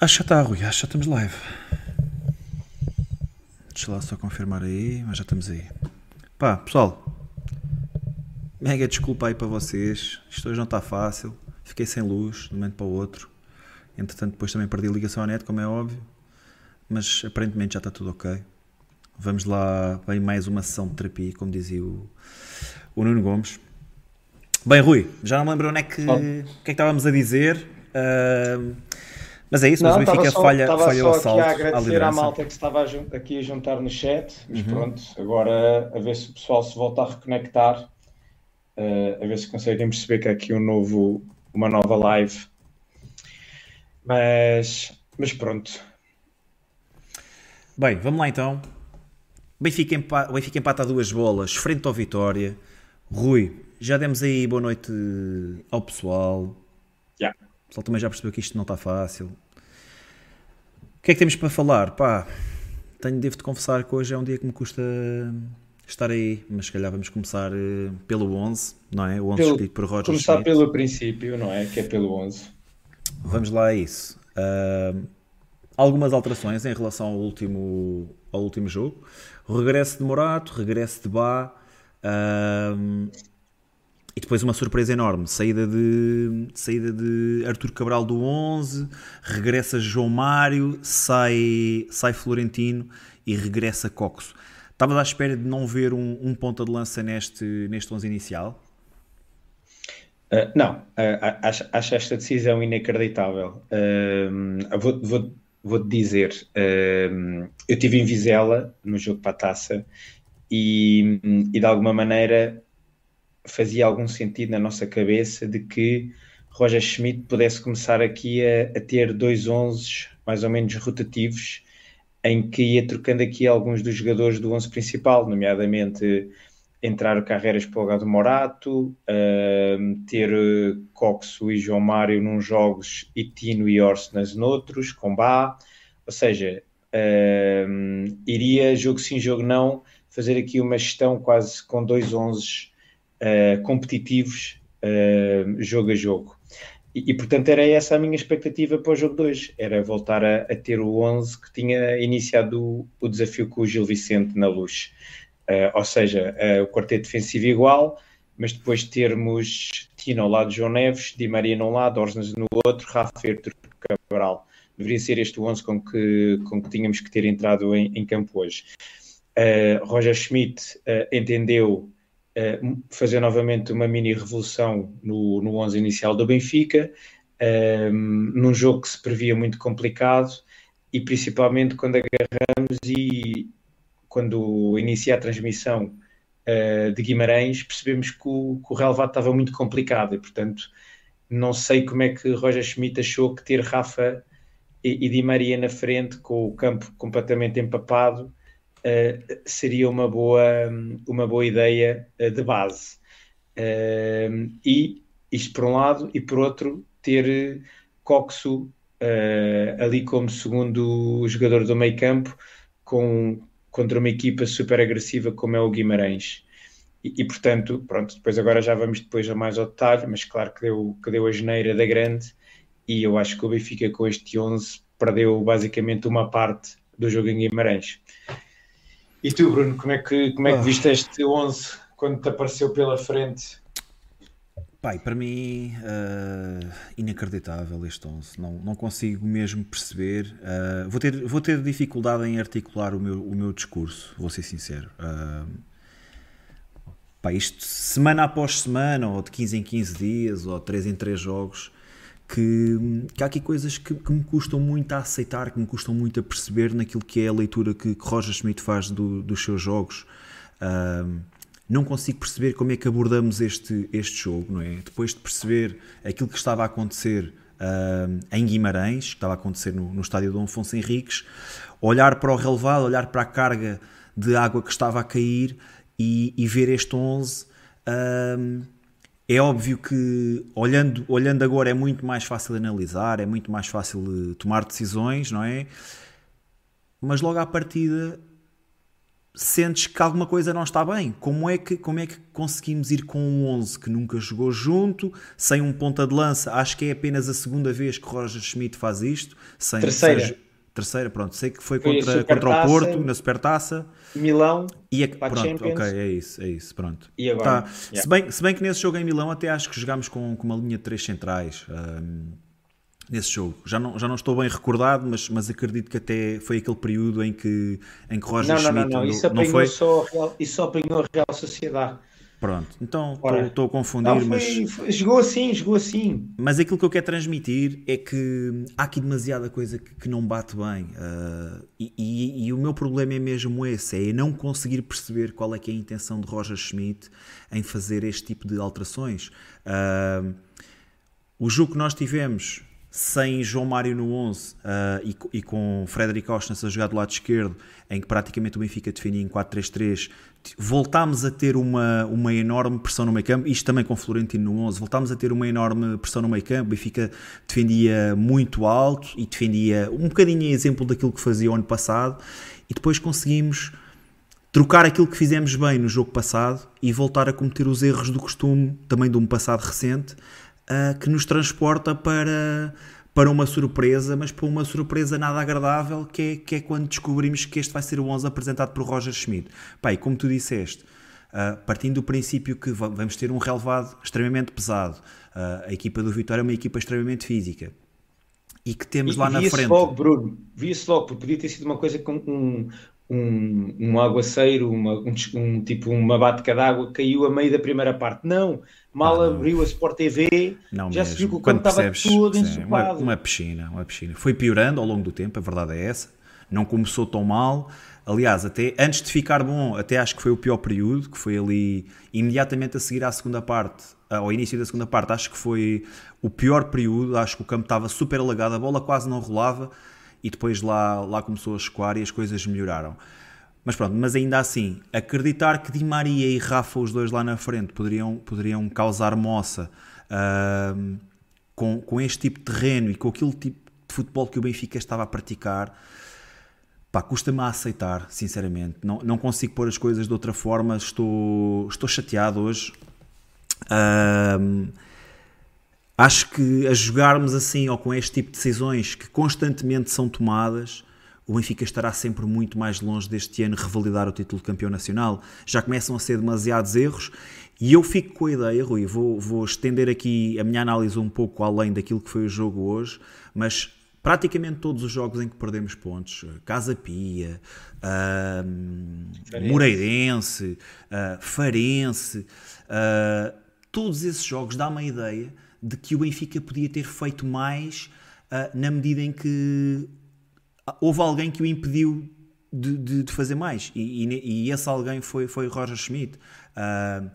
Acho que já está, Rui. Acho que já estamos live. Deixa lá só confirmar aí, mas já estamos aí. Pá, pessoal. Mega desculpa aí para vocês. Isto hoje não está fácil. Fiquei sem luz de um momento para o outro. Entretanto, depois também perdi a ligação à net, como é óbvio. Mas aparentemente já está tudo ok. Vamos lá, vem mais uma sessão de terapia, como dizia o, o Nuno Gomes. Bem, Rui, já não me lembro onde é que, o que é que estávamos a dizer. Uh, mas é isso, não, mas o Benfica só, falha, estava falha só o assalto aqui a à agradecer à liderança. malta que estava aqui a juntar no chat, mas Uhum. pronto, agora a ver se o pessoal se volta a reconectar, eh, a ver se conseguem perceber que há aqui um novo, uma nova live. Mas, mas pronto, Bem, vamos lá então. Benfica, empa Benfica empata a duas bolas, frente ao Vitória. Rui, já demos aí boa noite ao pessoal. O pessoal também já percebeu que isto não está fácil. O que é que temos para falar? Pá, tenho, devo-te confessar que hoje é um dia que me custa estar aí, mas se calhar vamos começar eh, pelo 11, não é? O 11 Pelo- escrito por Roger Começar Schmidt. pelo princípio, não é? Que é pelo 11. Vamos lá a isso. Ahm, algumas alterações em relação ao último, ao último jogo. Regresso de Morato, regresso de Bá. ahm, e depois uma surpresa enorme, saída de, saída de Artur Cabral do 11, regressa João Mário, sai, sai Florentino e regressa Coxo. Estavas à espera de não ver um, um ponta de lança neste, neste 11 inicial? Uh, não, uh, acho, acho esta decisão inacreditável. Um, vou, vou, vou-te dizer, um, eu tive em Vizela no jogo para a taça e, e de alguma maneira fazia algum sentido na nossa cabeça de que Roger Schmidt pudesse começar aqui a, a ter dois 11 mais ou menos rotativos em que ia trocando aqui alguns dos jogadores do 11 principal, nomeadamente entrar Carreiras para o do Morato, uh, ter uh, Coxo e João Mário num jogos e Tino e Orsenas noutros, com Bá, ou seja, uh, iria jogo sim, jogo não, fazer aqui uma gestão quase com dois 11 uh, competitivos, uh, jogo a jogo. E, e, portanto era essa a minha expectativa para o jogo 2, era voltar a, a ter o 11 que tinha iniciado o, o desafio com o Gil Vicente na luz. Uh, ou seja, uh, o quarteto defensivo igual, mas depois termos Tino ao lado de João Neves, Di Maria num lado, Orsnes no outro, Rafa Artur Cabral. Deveria ser este o 11 com que, com que tínhamos que ter entrado em, em campo hoje. Uh, Roger Schmidt entendeu fazer novamente uma mini revolução no, no 11 inicial do Benfica, num jogo que se previa muito complicado e principalmente quando agarramos e quando inicia a transmissão uh, de Guimarães, percebemos que o, que o relevado estava muito complicado e, portanto, não sei como é que Roger Schmidt achou que ter Rafa e, e Di Maria na frente, com o campo completamente empapado, uh, seria uma boa, uma boa ideia uh, de base. e isto por um lado, e por outro, ter Coxo ali como segundo jogador do meio campo, com contra uma equipa super agressiva como é o Guimarães. E, e, portanto, pronto, depois agora já vamos depois a mais ao detalhe, mas claro que deu, que deu a geneira da grande e eu acho que o Benfica com este 11 perdeu basicamente uma parte do jogo em Guimarães. E tu, Bruno, como é que, como é que viste este 11 quando te apareceu pela frente? Pai, para mim, uh, inacreditável este 11. Não, não consigo mesmo perceber. Uh, vou, ter, vou ter dificuldade em articular o meu, o meu discurso, vou ser sincero. Uh, pá, isto semana após semana, ou de 15 em 15 dias, ou de 3 em 3 jogos, que, que há aqui coisas que, que, me custam muito a aceitar, que me custam muito a perceber naquilo que é a leitura que, que Roger Schmidt faz do, dos seus jogos. Não consigo perceber como é que abordamos este, este jogo, não é? Depois de perceber aquilo que estava a acontecer em Guimarães, que estava a acontecer no, no estádio Dom Afonso Henriques, olhar para o relevado, olhar para a carga de água que estava a cair e, e ver este 11. Uh, é óbvio que, olhando, olhando agora, é muito mais fácil analisar, é muito mais fácil tomar decisões, não é? Mas logo à partida sentes que alguma coisa não está bem. Como é que, como é que conseguimos ir com um 11 que nunca jogou junto, sem um ponta de lança? Acho que é apenas a segunda vez que Roger Schmidt faz isto. Sem, terceira. Terceira, pronto. Sei que foi, foi contra, contra o Porto, na Supertaça. Milão. E a, pronto, Champions. ok, é isso, é isso, pronto. E agora? Tá. Yeah. Se, bem, se bem que nesse jogo em Milão até acho que jogámos com, com uma linha de três centrais. Um, nesse jogo. Já não, já não estou bem recordado, mas, mas acredito que até foi aquele período em que, em que Roger não, Schmidt... Não, não, não, isso apanhou, foi... só, isso só apanhou a Real Sociedade. Pronto, então estou a confundir, não, foi, mas... Jogou assim, jogou assim. Mas aquilo que eu quero transmitir é que há aqui demasiada coisa que, que não bate bem. Uh, e, e, e, o meu problema é mesmo esse, é não conseguir perceber qual é que é a intenção de Roger Schmidt em fazer este tipo de alterações. Uh, o jogo que nós tivemos sem João Mário no 11 uh, e, e, com Frederic Ostens a jogar do lado esquerdo, em que praticamente o Benfica defendia em 4-3-3, voltámos a ter uma, uma enorme pressão no meio campo, isto também com Florentino no 11, voltámos a ter uma enorme pressão no meio campo, o Benfica defendia muito alto e defendia um bocadinho em exemplo daquilo que fazia o ano passado, e depois conseguimos trocar aquilo que fizemos bem no jogo passado e voltar a cometer os erros do costume, também de um passado recente, uh, que nos transporta para, para uma surpresa, mas para uma surpresa nada agradável, que é, que é quando descobrimos que este vai ser o 11 apresentado por Roger Schmidt. Pai, como tu disseste, uh, partindo do princípio que vamos ter um relevado extremamente pesado, uh, a equipa do Vitória é uma equipa extremamente física. E que temos e, lá na frente. logo, Bruno, via-se logo, porque podia ter sido uma coisa com um, um, um aguaceiro, uma, um, um, tipo uma bate d'água, caiu a meio da primeira parte. Não, mal ah, abriu a Sport TV, não já mesmo. se viu que o campo estava todo ensopado. Uma, uma, piscina, uma piscina. Foi piorando ao longo do tempo, a verdade é essa. Não começou tão mal. Aliás, até antes de ficar bom, até acho que foi o pior período, que foi ali imediatamente a seguir à segunda parte, ao início da segunda parte, acho que foi o pior período. Acho que o campo estava super alagado, a bola quase não rolava e depois lá, lá começou a escoar e as coisas melhoraram. Mas pronto, mas ainda assim, acreditar que Di Maria e Rafa, os dois lá na frente, poderiam, poderiam causar moça uh, com, com este tipo de terreno e com aquele tipo de futebol que o Benfica estava a praticar, pá, custa-me a aceitar, sinceramente. Não, não consigo pôr as coisas de outra forma, estou, estou chateado hoje. Uh, acho que a jogarmos assim ou com este tipo de decisões que constantemente são tomadas o Benfica estará sempre muito mais longe deste ano revalidar o título de campeão nacional. Já começam a ser demasiados erros e eu fico com a ideia, Rui, vou, vou estender aqui a minha análise um pouco além daquilo que foi o jogo hoje, mas praticamente todos os jogos em que perdemos pontos, Casa Pia, uh, Moreirense, uh, Farense, uh, todos esses jogos dá-me a ideia de que o Benfica podia ter feito mais uh, na medida em que houve alguém que o impediu de, de, de fazer mais e, e, e, esse alguém foi, foi Roger Schmidt. Uh,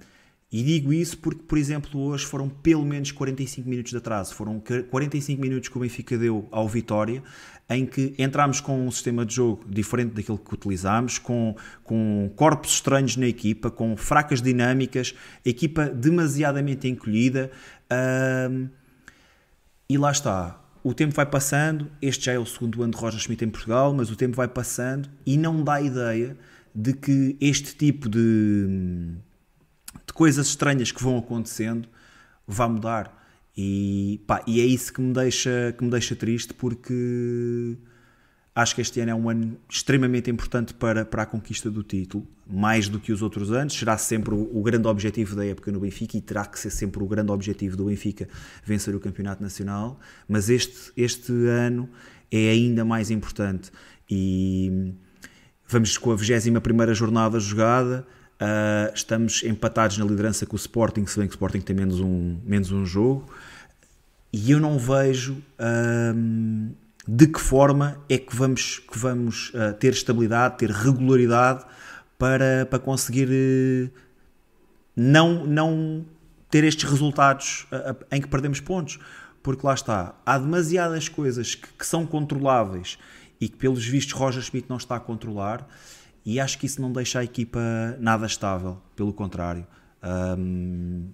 e digo isso porque, por exemplo, hoje foram pelo menos 45 minutos de atraso. Foram 45 minutos que o Benfica deu ao Vitória, em que entramos com um sistema de jogo diferente daquilo que utilizámos, com, com corpos estranhos na equipa, com fracas dinâmicas, equipa demasiadamente encolhida. Uh, e lá está o tempo vai passando, este já é o segundo ano de Roger Schmidt em Portugal, mas o tempo vai passando e não dá ideia de que este tipo de, de coisas estranhas que vão acontecendo vai mudar. E, pá, e é isso que me deixa, que me deixa triste porque Acho que este ano é um ano extremamente importante para, para a conquista do título, mais do que os outros anos. Será sempre o, o, grande objetivo da época no Benfica e terá que ser sempre o grande objetivo do Benfica vencer o Campeonato Nacional. Mas este, este ano é ainda mais importante. E vamos com a 21 jornada jogada. Uh, estamos empatados na liderança com o Sporting, se bem que o Sporting tem menos um, menos um jogo. E eu não vejo. Uh, de que forma é que vamos, que vamos uh, ter estabilidade, ter regularidade para, para conseguir uh, não, não ter estes resultados uh, em que perdemos pontos. Porque lá está, há demasiadas coisas que, que, são controláveis e que, pelos vistos, Roger Schmidt não está a controlar, e acho que isso não deixa a equipa nada estável, pelo contrário. Um,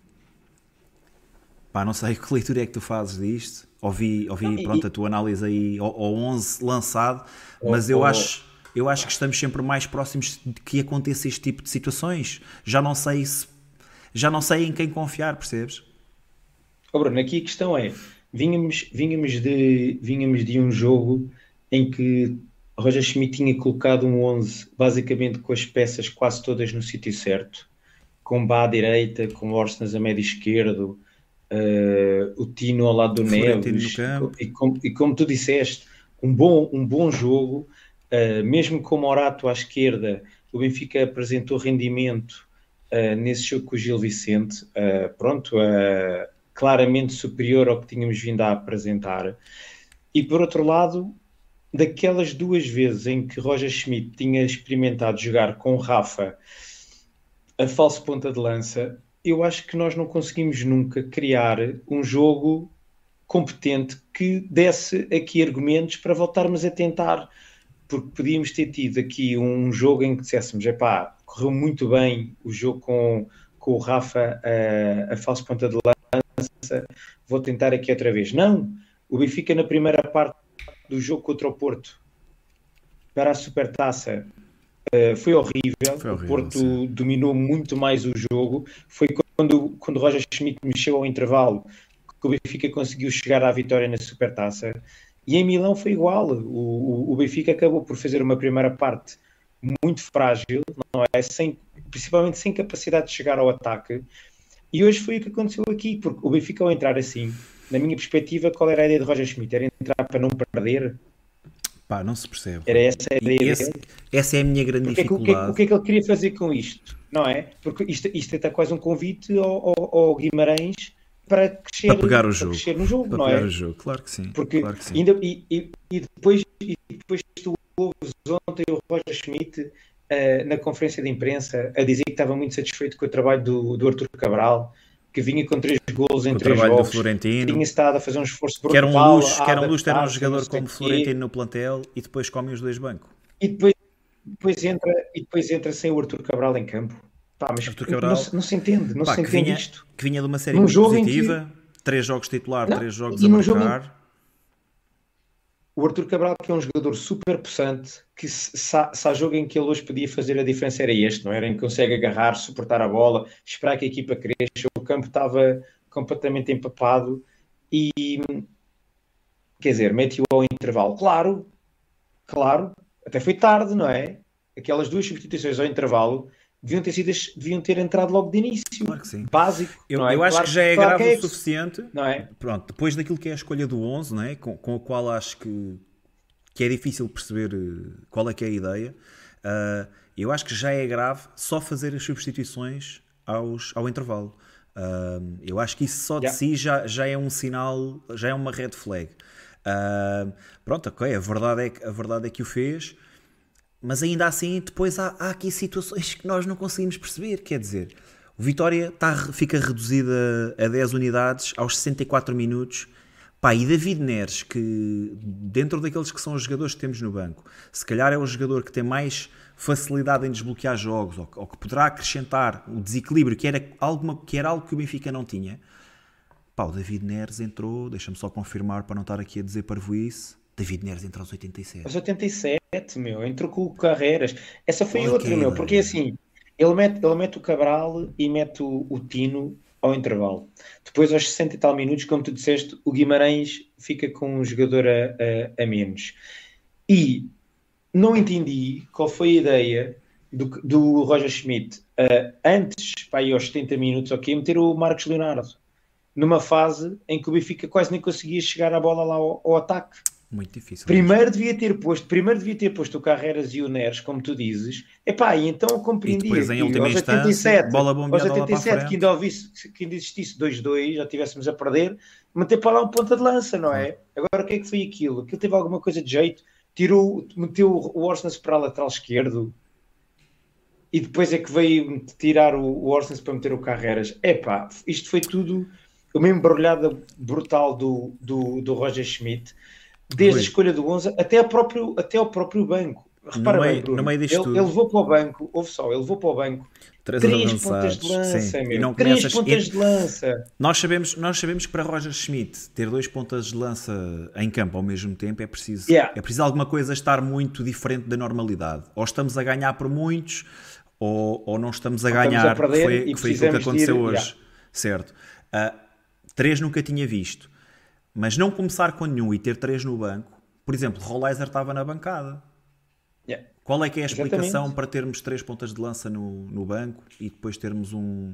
pá, não sei que leitura é que tu fazes disto ouvi, ouvi não, pronto, e, a tua análise aí ao, ao 11 lançado, mas eu acho eu acho que estamos sempre mais próximos de que aconteça este tipo de situações. Já não sei se já não sei em quem confiar, percebes? Oh Bruno, aqui a questão é: vínhamos, vínhamos, de, vínhamos de um jogo em que Roger Schmidt tinha colocado um 11 basicamente com as peças quase todas no sítio certo, com Bá à direita, com Orsnas a médio esquerdo, uh, o Tino ao lado do Neves, e, com, e, como tu disseste, um bom, um bom jogo, uh, mesmo com Morato à esquerda, o Benfica apresentou rendimento uh, nesse jogo com o Gil Vicente, pronto, claramente superior ao que tínhamos vindo a apresentar. E por outro lado, daquelas duas vezes em que Roger Schmidt tinha experimentado jogar com Rafa a falso ponta de lança, eu acho que nós não conseguimos nunca criar um jogo competente que desse aqui argumentos para voltarmos a tentar. Porque podíamos ter tido aqui um jogo em que disséssemos: epá, correu muito bem o jogo com, com o Rafa a, a falso ponta de lança, vou tentar aqui outra vez. Não, o Benfica na primeira parte do jogo contra o Porto para a Supertaça uh, foi horrível. Foi horrível. O Porto sim. dominou muito mais o jogo. Foi quando, quando Roger Schmidt mexeu ao intervalo que o Benfica conseguiu chegar à vitória na Supertaça. E em Milão foi igual. O, o, o Benfica acabou por fazer uma primeira parte muito frágil, não é? Sem, principalmente sem capacidade de chegar ao ataque. E hoje foi o que aconteceu aqui, porque o Benfica ao entrar assim, na minha perspectiva, qual era a ideia de Roger Schmidt? Era entrar para não perder? Pá, não se percebe. Era essa a ideia esse, Essa é a minha grande Porque, dificuldade. O que, é, o que, é que ele queria fazer com isto? Não é? Porque isto, isto é quase um convite ao, ao, ao Guimarães para crescer, para pegar o jogo. no jogo, para não pegar é? o jogo, claro que sim. Porque claro que sim. Ainda, e, e, e, depois, e depois tu ouves ontem o Roger Schmidt uh, na conferência de imprensa a dizer que estava muito satisfeito com o trabalho do, do Arthur Cabral, que vinha com três golos em o três trabalho jogos, do Florentino, tinha estado a fazer um esforço brutal. Que era um luxo, que era um, luxo ter um jogador como Florentino no plantel e depois come os dois bancos. E depois, depois, entra, e depois entra sem o Arthur Cabral em campo. Pá, mas Arthur Cabral, não, não, se entende, não Pá, se entende vinha, isto. Que vinha de uma série muito positiva, que... três jogos titular, não, três jogos a marcar o Arthur Cabral, que é um jogador super possante, que se, há jogo em que ele hoje podia fazer a diferença era este, não era? Em que consegue agarrar, suportar a bola, esperar que a equipa cresça, campo estava completamente empapado e quer dizer, mete-o ao intervalo. Claro, claro, até foi tarde, não é? Aquelas duas substituições ao intervalo deviam ter, sido, deviam ter entrado logo de início. Claro que sim. Básico. Eu, é? eu acho claro, que já é claro grave é o suficiente. Não é? Pronto, depois daquilo que é a escolha do 11, não é? com, com o qual acho que, que é difícil perceber eh, qual é que é a ideia, uh, eu acho que já é grave só fazer as substituições aos, ao intervalo. Uh, eu acho que isso só de yeah. si já, já é um sinal, já é uma red flag. Uh, pronto, ok, a verdade, é que, a verdade é que o fez, mas ainda assim, depois há, há, aqui situações que nós não conseguimos perceber. Quer dizer, o Vitória tá, fica reduzida a 10 unidades aos 64 minutos. Pá, e David Neres, que dentro daqueles que são os jogadores que temos no banco, se calhar é o jogador que tem mais facilidade em desbloquear jogos ou, ou que poderá acrescentar o desequilíbrio, que era, alguma, que era algo que o Benfica não tinha. Pá, o David Neres entrou, deixa-me só confirmar para não estar aqui a dizer parvoíce. David Neres entrou aos 87. Aos 87, meu, entrou com o Carreiras. Essa foi Olha outra, meu, porque assim, ele mete, ele mete o Cabral e mete o, o, Tino ao intervalo. Depois, aos 60 e tal minutos, como tu disseste, o Guimarães fica com um jogador a, a, a menos. E não entendi qual foi a ideia do, do Roger Schmidt uh, antes, para aí aos 70 minutos, ok, meter o Marcos Leonardo numa fase em que o Benfica quase nem conseguia chegar a bola lá ao, ao ataque. Muito difícil. Primeiro devia ter posto, primeiro devia ter posto o Carreiras e o Neres, como tu dizes. Epá, e então eu compreendi e depois, em última aos 87, bola aos 87 que ainda, ouvisse, que ainda existisse 2-2, já estivéssemos a perder, manter para lá um ponta de lança, não é? Agora o que é que foi aquilo? Aquilo teve alguma coisa de jeito, tirou, meteu o Orsnes para a lateral esquerdo. E depois é que veio tirar o, o Orsnes para meter o Carreiras. Epá, isto foi tudo uma embrulhada brutal do, do, do Roger Schmidt. Desde a escolha do 11 até, próprio, até ao próprio banco. Repara no meio, bem, Bruno, no meio ele, ele levou para o banco, ouve só, ele levou para o banco Três, pontas de lança, Sim. meu. E não três começas... pontas de lança. Nós sabemos, nós sabemos que para Roger Schmidt ter dois pontas de lança em campo ao mesmo tempo é preciso, yeah. é preciso alguma coisa estar muito diferente da normalidade. Ou estamos a ganhar por muitos, ou, ou não estamos a ou ganhar, estamos a que foi, que foi aquilo que aconteceu ir, hoje. Yeah. Certo. Uh, três nunca tinha visto. Mas não começar com nenhum e ter três no banco, por exemplo, Rolleiser estava na bancada. Qual é que é a explicação Exatamente. para termos três pontas de lança no, no banco e depois termos um,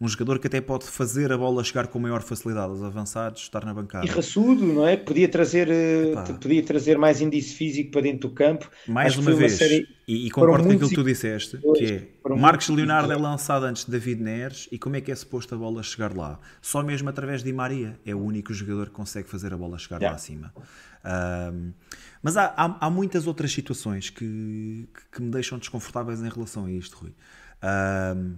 um jogador que até pode fazer a bola chegar com maior facilidade aos avançados, estar na bancada. E raçudo, não é? Podia trazer, eh, podia trazer mais índice físico para dentro do campo. Mais uma vez, uma série... e, e concordo com aquilo que tu disseste, que é Marcos Leonardo é lançado antes de David Neres e como é que é suposto a bola chegar lá? Só mesmo através de Maria é o único jogador que consegue fazer a bola chegar yeah. lá acima. Um, mas há, há, há, muitas outras situações que, que, me deixam desconfortáveis em relação a isto, Rui. Um,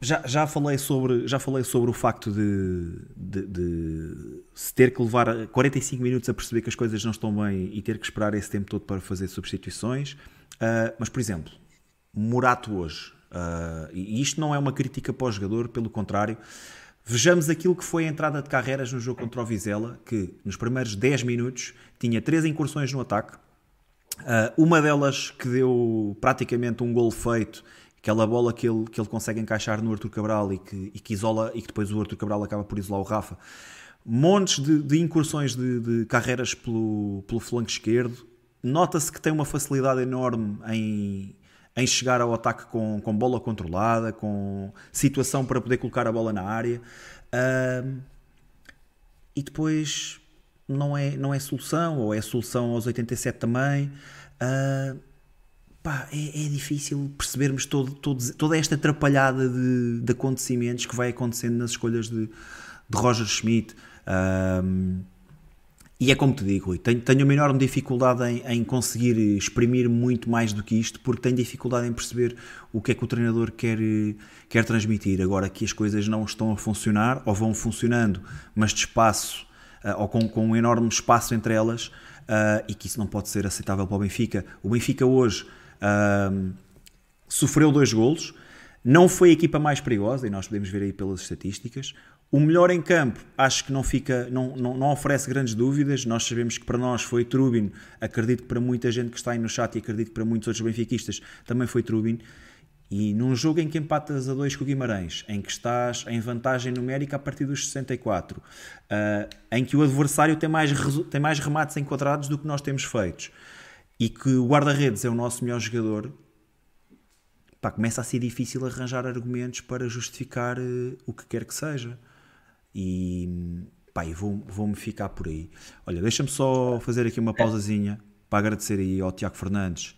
já, já, falei sobre, já falei sobre o facto de, de, de, se ter que levar 45 minutos a perceber que as coisas não estão bem e ter que esperar esse tempo todo para fazer substituições. Uh, mas, por exemplo, Murato hoje, uh, e isto não é uma crítica para o jogador, pelo contrário, Vejamos aquilo que foi a entrada de carreiras no jogo contra o Vizela, que nos primeiros 10 minutos tinha três incursões no ataque. Uh, uma delas que deu praticamente um gol feito, aquela bola que ele, que ele consegue encaixar no Arthur Cabral e que, e que isola e que depois o Arthur Cabral acaba por isolar o Rafa. Montes de, de incursões de, de, carreiras pelo, pelo flanco esquerdo. Nota-se que tem uma facilidade enorme em, em chegar ao ataque com, com bola controlada, com situação para poder colocar a bola na área. E depois não é, não é solução, ou é solução aos 87 também. Pá, é, é, difícil percebermos todo, todo, toda esta atrapalhada de, de, acontecimentos que vai acontecendo nas escolhas de, de Roger Schmidt. Uh, e é como te digo, Rui, tenho, tenho uma enorme dificuldade em, em, conseguir exprimir muito mais do que isto, porque tenho dificuldade em perceber o que é que o treinador quer, quer transmitir. Agora que as coisas não estão a funcionar, ou vão funcionando, mas de espaço, uh, ou com, com um enorme espaço entre elas, uh, e que isso não pode ser aceitável para o Benfica. O Benfica hoje sofreu dois golos, não foi a equipa mais perigosa, e nós podemos ver aí pelas estatísticas. O melhor em campo, acho que não fica, não, não, não, oferece grandes dúvidas. Nós sabemos que para nós foi Trubin, acredito que para muita gente que está aí no chat e acredito que para muitos outros benfiquistas também foi Trubin. E num jogo em que empatas a dois com o Guimarães, em que estás em vantagem numérica a partir dos 64, uh, eh, em que o adversário tem mais, tem mais remates enquadrados do que nós temos feitos, e que o guarda-redes é o nosso melhor jogador, pá, começa a ser difícil arranjar argumentos para justificar uh, o que quer que seja. E pá, vou-me vou ficar por aí. Olha, deixa-me só fazer aqui uma pausazinha para agradecer aí ao Tiago Fernandes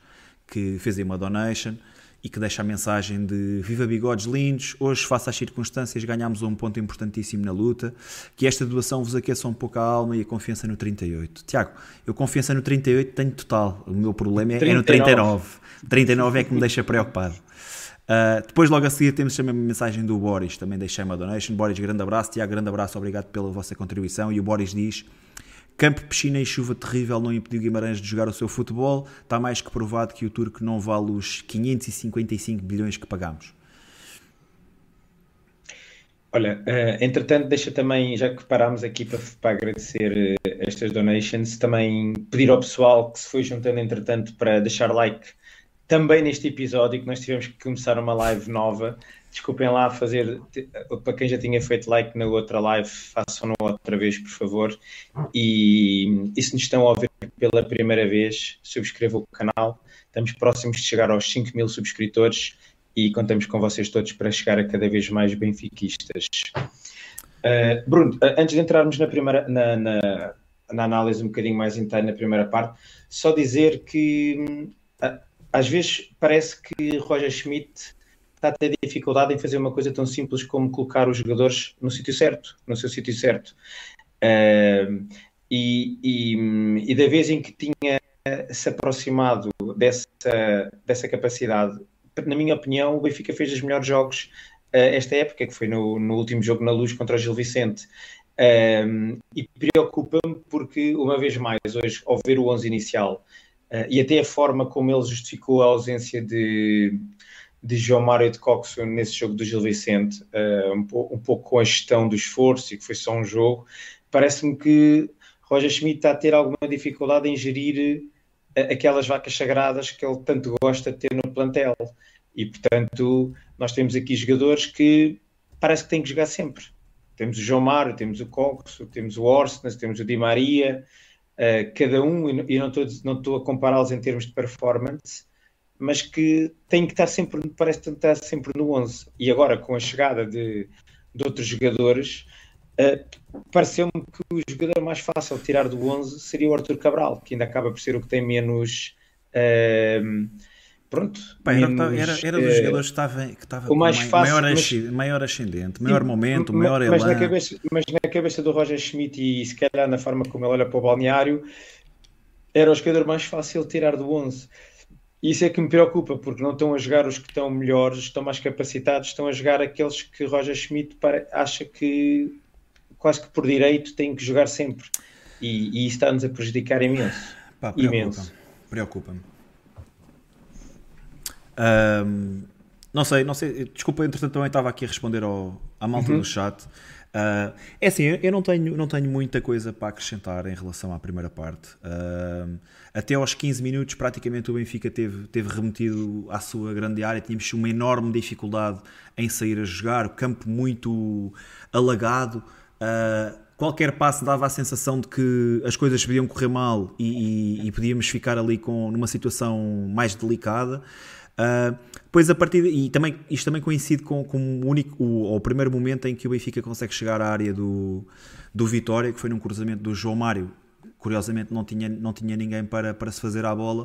que fez aí uma donation e que deixa a mensagem de Viva bigodes lindos, hoje face às circunstâncias ganhámos um ponto importantíssimo na luta, que esta doação vos aqueça um pouco a alma e a confiança no 38. Tiago, eu confiança no 38 tenho total, o meu problema é, é no 39. 39 é que me deixa preocupado. Uh, depois, logo a seguir, temos também uma mensagem do Boris, também deixei uma donation. Boris, grande abraço. Tiago, grande abraço, obrigado pela vossa contribuição. E o Boris diz: Campo, piscina e chuva terrível não impediu Guimarães de jogar o seu futebol. Está mais que provado que o turco não vale os 555 bilhões que pagamos. Olha, uh, entretanto, deixa também, já que parámos aqui para, para agradecer uh, estas donations, também pedir ao pessoal que se foi juntando, entretanto, para deixar like também neste episódio que nós tivemos que começar uma live nova. Desculpem lá fazer, para quem já tinha feito like na outra live, façam-no outra vez, por favor. E, e se nos estão a ouvir pela primeira vez, subscrevam o canal. Estamos próximos de chegar aos 5 mil subscritores e contamos com vocês todos para chegar a cada vez mais benfiquistas. Uh, Bruno, antes de entrarmos na primeira na, na, na, análise um bocadinho mais inteira na primeira parte, só dizer que uh, às vezes parece que Roger Schmidt está a ter dificuldade em fazer uma coisa tão simples como colocar os jogadores no sítio certo, no seu sítio certo. Uh, e, e, e, da vez em que tinha se aproximado dessa, dessa capacidade, na minha opinião, o Benfica fez os melhores jogos uh, esta época, que foi no, no, último jogo na luz contra o Gil Vicente. E preocupa-me porque, uma vez mais, hoje, ao ver o 11 inicial, e até a forma como ele justificou a ausência de, de João Mário de Coxo nesse jogo do Gil Vicente, uh, um, um, pouco com a gestão do esforço e que foi só um jogo, parece-me que Roger Schmidt está a ter alguma dificuldade em gerir uh, aquelas vacas sagradas que ele tanto gosta de ter no plantel. E, portanto, nós temos aqui jogadores que parece que têm que jogar sempre. Temos o João Mário, temos o Coxo, temos o Orsnes, temos o Di Maria, uh, cada um, e não estou, não estou a compará-los em termos de performance, mas que tem que estar sempre, parece estar sempre no 11. E agora, com a chegada de, de outros jogadores, uh, pareceu-me que o jogador mais fácil de tirar do 11 seria o Arthur Cabral, que ainda acaba por ser o que tem menos. Uh, pronto. menos, era, era, dos uh, jogadores que estava, que estava o mais fácil, maior, mas, maior ascendente, maior momento, maior mas, elan. Na cabeça, mas na cabeça do Roger Schmidt e se calhar na forma como ele olha para o balneário, era o jogador mais fácil de tirar do 11 isso é que me preocupa, porque não estão a jogar os que estão melhores, estão mais capacitados, estão a jogar aqueles que Roger Schmidt acha que quase que por direito têm que jogar sempre. E, e isso está-nos a prejudicar imenso. Pá, preocupa imenso. Preocupa-me. Um, não sei, não sei. Desculpa, entretanto também estava aqui a responder ao, à malta uhum. do chat. Uh, é assim, eu não tenho, não tenho muita coisa para acrescentar em relação à primeira parte. Uh, até aos 15 minutos, praticamente o Benfica teve, teve remetido à sua grande área. Tínhamos uma enorme dificuldade em sair a jogar, o campo muito alagado. Uh, qualquer passo dava a sensação de que as coisas podiam correr mal e, e, e podíamos ficar ali com, numa situação mais delicada. Uh, a partir de, e também isto também coincide com, com o único o, o, primeiro momento em que o Benfica consegue chegar à área do, do Vitória, que foi num cruzamento do João Mário. Curiosamente não tinha, não tinha ninguém para, para se fazer à bola.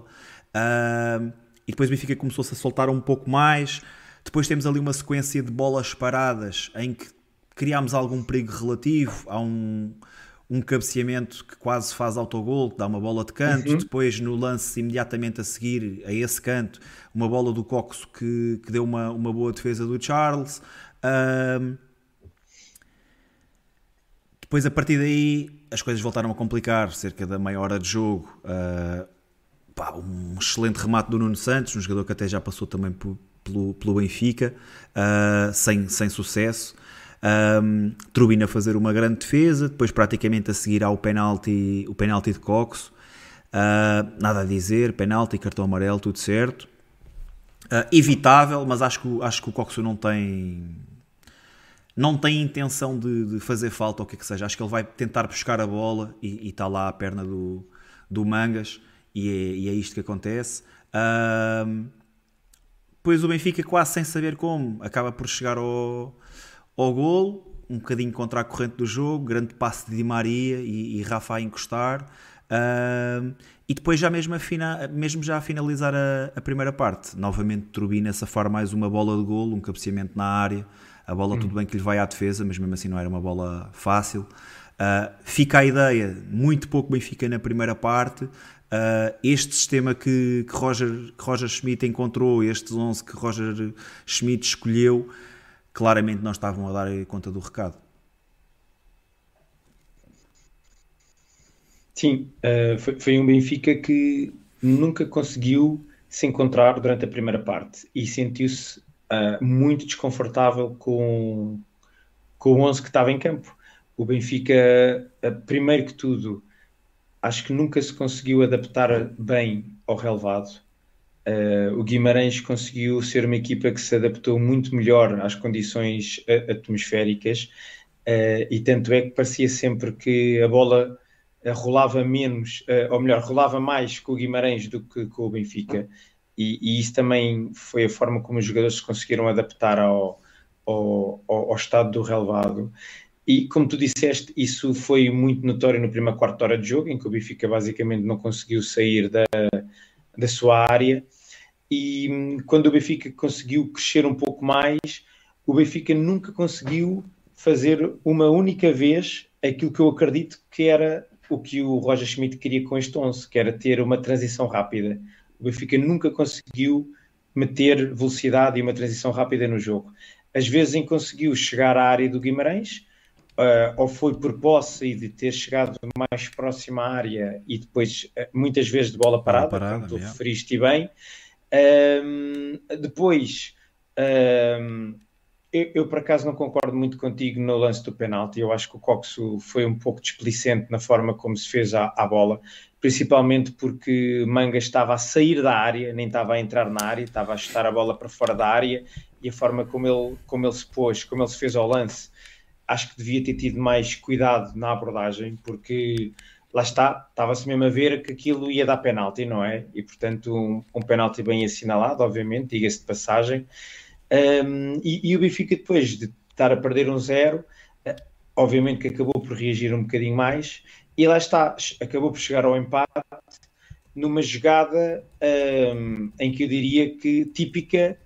Uh, e depois o Benfica começou-se a soltar um pouco mais. Depois temos ali uma sequência de bolas paradas em que criámos algum perigo relativo. Há um, um cabeceamento que quase faz autogol, que dá uma bola de canto, uhum. depois no lance imediatamente a seguir, a esse canto, uma bola do Coxo que, que deu uma, uma boa defesa do Charles. Um, depois a partir daí as coisas voltaram a complicar, cerca da meia hora de jogo. Uh, pá, um excelente remate do Nuno Santos, um jogador que até já passou também pelo, pelo Benfica, uh, sem, sem sucesso. Um, fazer uma grande defesa, depois praticamente a seguir ao penalti, o penalti de Coxo. Uh, nada a dizer, penalti, cartão amarelo, tudo certo. Uh, evitável, mas acho que, acho que o Coxo não tem não tem intenção de, de, fazer falta ou o que é que seja. Acho que ele vai tentar buscar a bola e está lá a perna do, do Mangas e é, e é isto que acontece. Uh, depois o Benfica, quase sem saber como, acaba por chegar ao, ao golo, um bocadinho contra a corrente do jogo, grande passe de Di Maria e, e Rafa a encostar. Uh, e depois já mesmo, a fina, mesmo já a finalizar a, a, primeira parte, novamente Turbina safar mais uma bola de golo, um cabeceamento na área, a bola hum. tudo bem que lhe vai à defesa, mas mesmo assim não era uma bola fácil. Uh, fica a ideia, muito pouco Benfica na primeira parte, Uh, este sistema que, que, Roger, que Roger Schmidt encontrou, estes 11 que Roger Schmidt escolheu, claramente não estavam a dar conta do recado. Sim, uh, foi, um Benfica que nunca conseguiu se encontrar durante a primeira parte e sentiu-se uh, muito desconfortável com, com o 11 que estava em campo. O Benfica, uh, primeiro que tudo, acho que nunca se conseguiu adaptar bem ao relevado. Uh, o Guimarães conseguiu ser uma equipa que se adaptou muito melhor às condições atmosféricas. Uh, e tanto é que parecia sempre que a bola uh, rolava menos, ou melhor, rolava mais com o Guimarães do que com o Benfica. E, e, isso também foi a forma como os jogadores se conseguiram adaptar ao, ao, ao, estado do relevado. E como tu disseste, isso foi muito notório no primeiro quarto hora de jogo, em que o Benfica basicamente não conseguiu sair da, da sua área. E hum, quando o Benfica conseguiu crescer um pouco mais, o Benfica nunca conseguiu fazer uma única vez aquilo que eu acredito que era o que o Roger Schmidt queria com este 11, que era ter uma transição rápida. O Benfica nunca conseguiu meter velocidade e uma transição rápida no jogo. Às vezes conseguiu chegar à área do Guimarães, uh, ou foi por posse e de ter chegado mais próximo à área e depois uh, muitas vezes de bola parada, bola parada como tu referiste bem. Um, depois, um, eu, eu, por acaso não concordo muito contigo no lance do penalti. Eu acho que o Coxo foi um pouco displicente na forma como se fez a, a bola, principalmente porque Manga estava a sair da área, nem estava a entrar na área, estava a chutar a bola para fora da área e a forma como ele, como ele se pôs, como ele se fez ao lance, acho que devia ter tido mais cuidado na abordagem, porque lá está, estava-se mesmo a ver que aquilo ia dar penalti, não é? E portanto, um, um penalti bem assinalado, obviamente, diga-se de passagem. Um, e, e, o Benfica, depois de estar a perder um zero, uh, obviamente que acabou por reagir um bocadinho mais, e lá está, acabou por chegar ao empate numa jogada um, em que eu diria que típica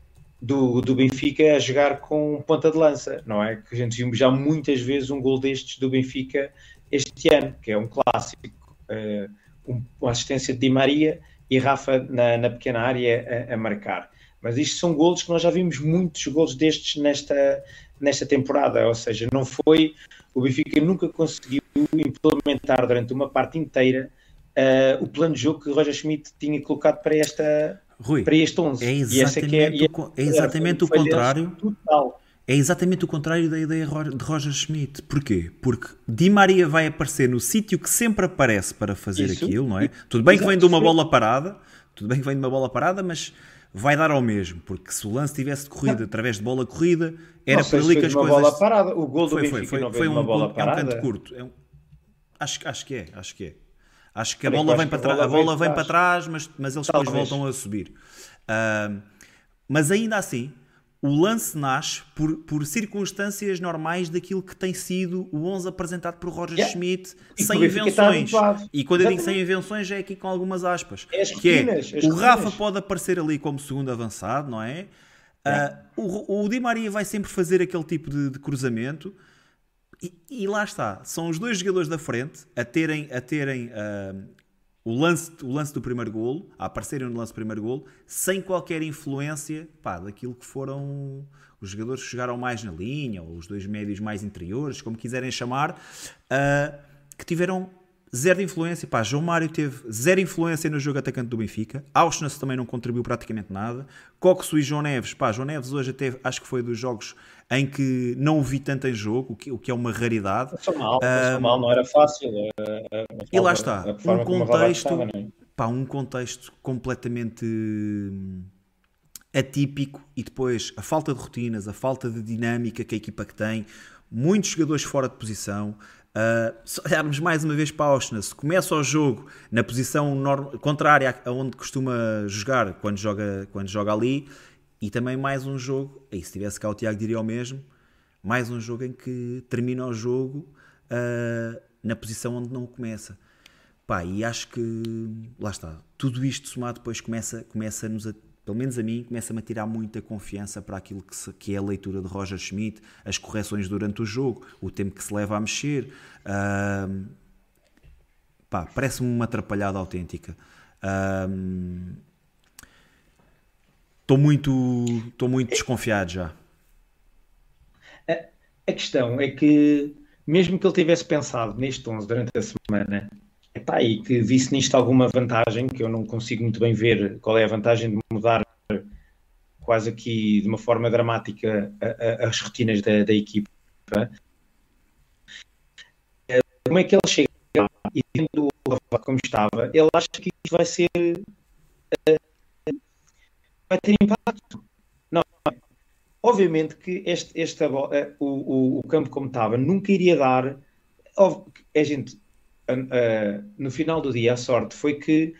do, do Benfica a jogar com ponta de lança, não é? Que a gente viu já muitas vezes um gol destes do Benfica este ano, que é um clássico, uh, um, uma assistência de Di Maria e Rafa na, na pequena área a, a marcar. Mas isto são golos que nós já vimos muitos golos destes nesta, nesta temporada, ou seja, não foi. O Benfica nunca conseguiu implementar durante uma parte inteira uh, o plano de jogo que Roger Schmidt tinha colocado para, esta, Rui, para este 11. É exatamente, é, é, o, é exatamente o contrário. Total. É exatamente o contrário da ideia de Roger Schmidt. Porquê? Porque Di Maria vai aparecer no sítio que sempre aparece para fazer Isso. aquilo, não é? Tudo bem que vem de uma bola parada, tudo bem que vem de uma bola parada, mas vai dar ao mesmo, porque se o lance tivesse corrido através de bola corrida, era por ali que as coisas. bola parada. O gol do foi, Benfica foi, foi, foi um, bola parada. É um canto curto. É um... Acho, acho que é, acho que é. Acho que a bola vem, para, tra... a bola vem para trás, mas, mas eles depois voltam a subir. Uh, mas ainda assim, o lance nasce por, por circunstâncias normais daquilo que tem sido o 11 apresentado por Roger yeah. Schmidt, e sem invenções. E quando eu digo sem invenções, é aqui com algumas aspas. É que é, o Rafa pode aparecer ali como segundo avançado, não é? Yeah. Uh, o, o Di Maria vai sempre fazer aquele tipo de, de cruzamento. E, e, lá está, são os dois jogadores da frente a terem, a terem uh, o lance, o lance do primeiro golo, a aparecerem no lance do primeiro golo, sem qualquer influência pá, daquilo que foram os jogadores que chegaram mais na linha, ou os dois médios mais interiores, como quiserem chamar, uh, que tiveram zero de influência. Pá, João Mário teve zero influência no jogo atacante do Benfica. Auschwitz também não contribuiu praticamente nada. Coxo e João Neves, pá, João Neves hoje até acho que foi dos jogos em que não o vi tanto em jogo, o que, o que é uma raridade. Passou mal, passou mal, não era fácil. e lá está, um contexto, estava, é? pá, um contexto completamente hum, atípico e depois a falta de rotinas, a falta de dinâmica que a equipa que tem, muitos jogadores fora de posição. Uh, se olharmos mais uma vez para a Osna, se começa o jogo na posição contrária a onde costuma jogar quando joga, quando joga ali, e também mais um jogo, e se tivesse cá o Tiago diria o mesmo, mais um jogo em que termina o jogo uh, na posição onde não começa. Pá, e acho que, lá está, tudo isto somado depois começa, começa-nos a, pelo menos a mim, começa-me a tirar muita confiança para aquilo que, se, que é a leitura de Roger Schmidt, as correções durante o jogo, o tempo que se leva a mexer. Uh, pá, parece-me uma atrapalhada autêntica. Uh, Estou muito, estou muito desconfiado já. A, a, questão é que, mesmo que ele tivesse pensado neste 11 durante a semana, epá, e que visse nisto alguma vantagem, que eu não consigo muito bem ver qual é a vantagem de mudar quase aqui de uma forma dramática a, a, as rotinas da, da equipa, como é que ele chega e tendo o como estava, ele acha que isto vai ser vai ter impacto. Não, obviamente que este, este uh, o, o, o, campo como estava nunca iria dar. A gente, uh, no final do dia, a sorte foi que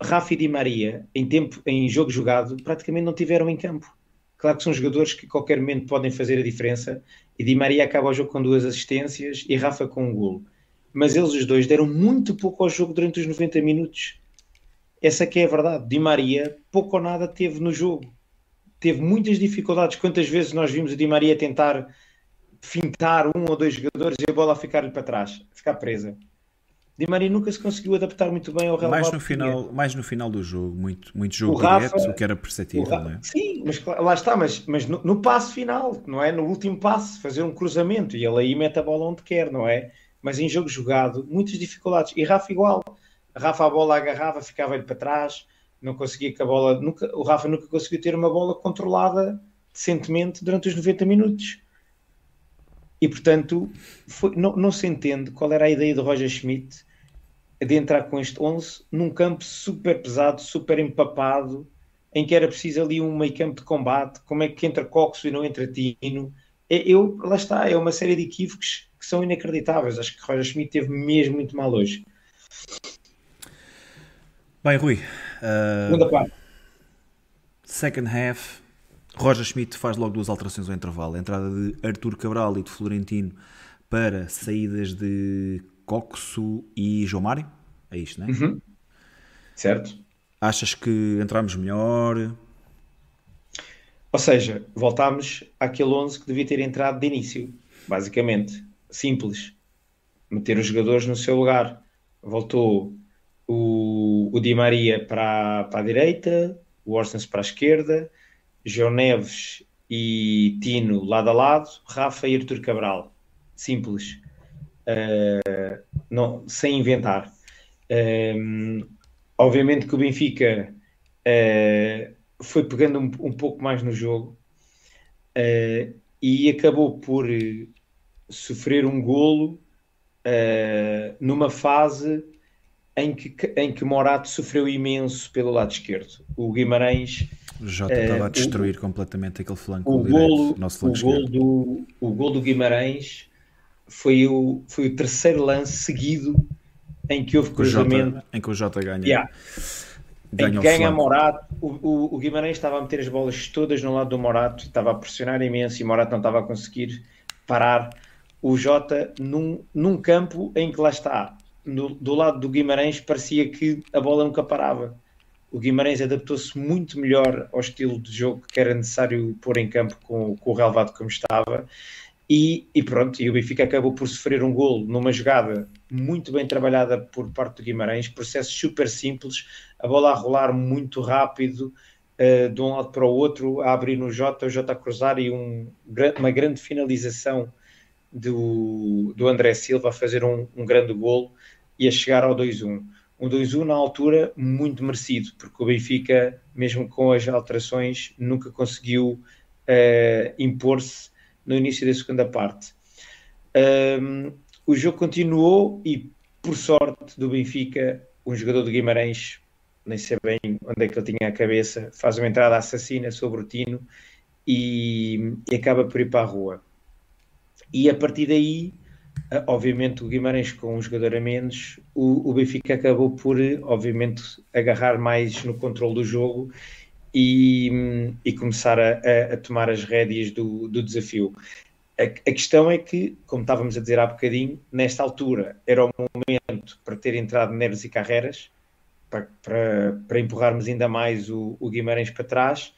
Rafa e Di Maria, em, tempo, em jogo jogado, praticamente não tiveram em campo. Claro que são jogadores que a qualquer momento podem fazer a diferença. E Di Maria acaba o jogo com duas assistências e Rafa com um golo. Mas eles os dois deram muito pouco ao jogo durante os 90 minutos. Essa que é a verdade. Di Maria pouco ou nada teve no jogo. Teve muitas dificuldades. Quantas vezes nós vimos o Di Maria tentar fintar um ou dois jogadores e a bola ficar-lhe para trás, ficar presa. Di Maria nunca se conseguiu adaptar muito bem ao Real mais no final Mais no final do jogo, muito, muito jogo o direto, Rafa, o que era perceptível, não é? Sim, mas lá está, mas, mas no, no passo final, não é? No último passo, fazer um cruzamento e ele aí mete a bola onde quer, não é? Mas em jogo jogado, muitas dificuldades. E Rafa igual. Rafa a bola agarrava, ficava-lhe para trás, não conseguia que a bola. Nunca, o Rafa nunca conseguiu ter uma bola controlada decentemente durante os 90 minutos. E portanto, foi, não, não se entende qual era a ideia de Roger Schmidt de entrar com este 11 num campo super pesado, super empapado, em que era preciso ali um meio campo de combate. Como é que entra Coxo e não entra Tino? É, eu, lá está, é uma série de equívocos que são inacreditáveis. Acho que Roger Schmidt teve mesmo muito mal hoje. Bem, Rui. Uh, Segunda parte. Second half. Roger Schmidt faz logo duas alterações ao intervalo. A entrada de Artur Cabral e de Florentino para saídas de Coxo e João Mário. É isto, não é? Uhum. Certo. Achas que entramos melhor? Ou seja, voltámos àquele 11 que devia ter entrado de início, basicamente. Simples. Meter os jogadores no seu lugar. Voltou o, o Di Maria para, para a direita, o Orsens para a esquerda, João Neves e Tino lado a lado, Rafa e Artur Cabral. Simples. Uh, não, sem inventar. Uh, obviamente que o Benfica uh, foi pegando um, um, pouco mais no jogo e acabou por sofrer um golo numa fase em que, em que Morato sofreu imenso pelo lado esquerdo. O Guimarães. O Jota estava a destruir o, completamente aquele flanco o golo, direito, nosso flanco o gol do O gol do Guimarães foi o, foi o terceiro lance seguido em que houve cruzamento. em que o Jota ganha. Yeah. Ganha, ganha Morato. O, o, o, Guimarães estava a meter as bolas todas no lado do Morato, estava a pressionar imenso e Morato não estava a conseguir parar o Jota num, num campo em que lá está. No, do lado do Guimarães parecia que a bola nunca parava. O Guimarães adaptou-se muito melhor ao estilo de jogo que era necessário pôr em campo com, com o relevado como estava. E, e, pronto, e o Benfica acabou por sofrer um golo numa jogada muito bem trabalhada por parte do Guimarães, processo super simples, a bola a rolar muito rápido uh, de um lado para o outro, a abrir no Jota, o Jota a cruzar e um, uma grande finalização do, do André Silva a fazer um, um grande golo e a chegar ao 2-1. Um 2-1 na altura muito merecido, porque o Benfica, mesmo com as alterações, nunca conseguiu uh, impor-se no início da segunda parte. Um, o jogo continuou e, por sorte do Benfica, um jogador do Guimarães, nem sei bem onde é que ele tinha a cabeça, faz uma entrada assassina sobre o Tino e, e acaba por ir para a rua. E a partir daí, obviamente, o Guimarães com um jogador a menos, o, o Benfica acabou por, obviamente, agarrar mais no controle do jogo e, e começar a, a, tomar as rédeas do, do desafio. A, a, questão é que, como estávamos a dizer há bocadinho, nesta altura era o momento para ter entrado Neves e Carreras, para, para, para empurrarmos ainda mais o, o, Guimarães para trás.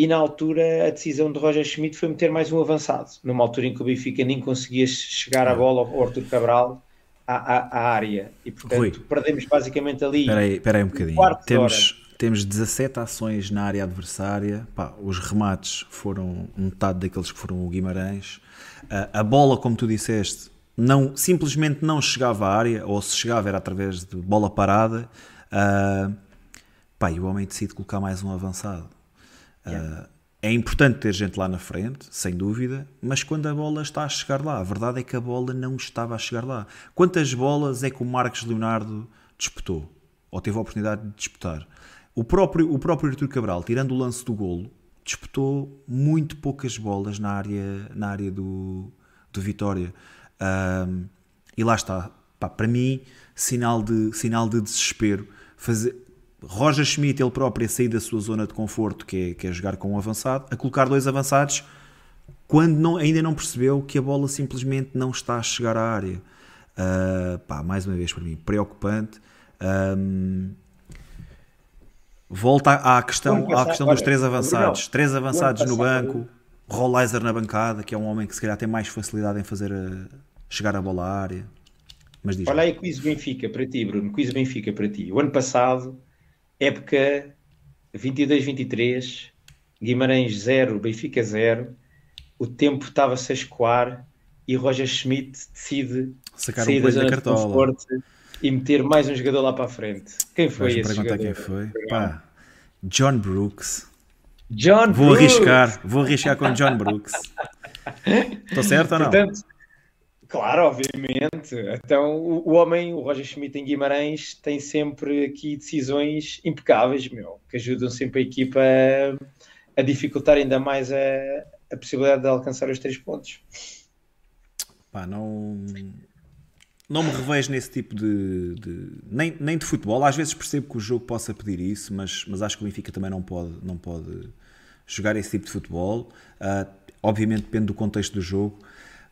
E na altura a decisão de Roger Schmidt foi meter mais um avançado, numa altura em que o Benfica nem conseguia chegar a bola ao Arthur Cabral à, à, à área. E portanto Rui, perdemos basicamente ali. Espera aí, um bocadinho. Temos, temos 17 ações na área adversária. Pá, os remates foram metade daqueles que foram o Guimarães. Uh, a bola, como tu disseste, não, simplesmente não chegava à área, ou se chegava era através de bola parada. Uh, pá, e o homem decide colocar mais um avançado. Uh, É importante ter gente lá na frente, sem dúvida, mas quando a bola está a chegar lá, a verdade é que a bola não estava a chegar lá. Quantas bolas é que o Marcos Leonardo disputou? Ou teve a oportunidade de disputar? O próprio, o próprio Artur Cabral, tirando o lance do golo, disputou muito poucas bolas na área, na área do, do Vitória. Um, e lá está. Pá, para mim, sinal de, sinal de desespero. Fazer, Roger Schmidt, ele próprio, a sair da sua zona de conforto, que é, que é jogar com um avançado, a colocar dois avançados quando não, ainda não percebeu que a bola simplesmente não está a chegar à área. Uh, pá, mais uma vez para mim, preocupante. Um, Volta à questão, passar, à questão dos três avançados. três avançados no banco, Rollizer na bancada, que é um homem que se calhar tem mais facilidade em fazer a, chegar a bola à área. Mas diz Olha aí, quiz Benfica para ti, Bruno. Quiz Benfica para ti. O ano passado, época 22-23, Guimarães 0, Benfica 0. O tempo estava-se a escoar e Roger Schmidt decide Sacar sair um da zona de cartola. conforto e meter mais um jogador lá para a frente. Quem foi esse perguntar jogador? quem foi? Pá, John Brooks. John Vou Brooks. arriscar, vou arriscar com John Brooks. Estou certo ou não? Portanto, claro, obviamente. Então, o, o homem, o Roger Schmidt em Guimarães, tem sempre aqui decisões impecáveis, meu, que ajudam sempre a equipa a, a dificultar ainda mais a, a possibilidade de alcançar os três pontos. Pá, não, não me revejo nesse tipo de. de- nem, nem de futebol. Às vezes percebo que o jogo possa pedir isso, mas, mas acho que o Benfica também não pode, não pode jogar esse tipo de futebol. Ah, obviamente depende do contexto do jogo,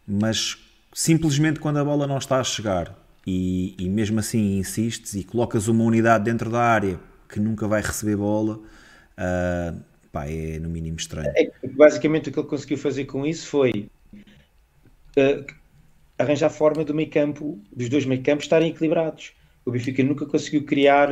mas simplesmente quando a bola não está a chegar e, e mesmo assim insistes e colocas uma unidade dentro da área que nunca vai receber bola, ah, pá, é no mínimo estranho. É basicamente, o que ele conseguiu fazer com isso foi eh, arranjar forma do meio campo, dos dois meio campos estarem equilibrados. O Benfica nunca conseguiu criar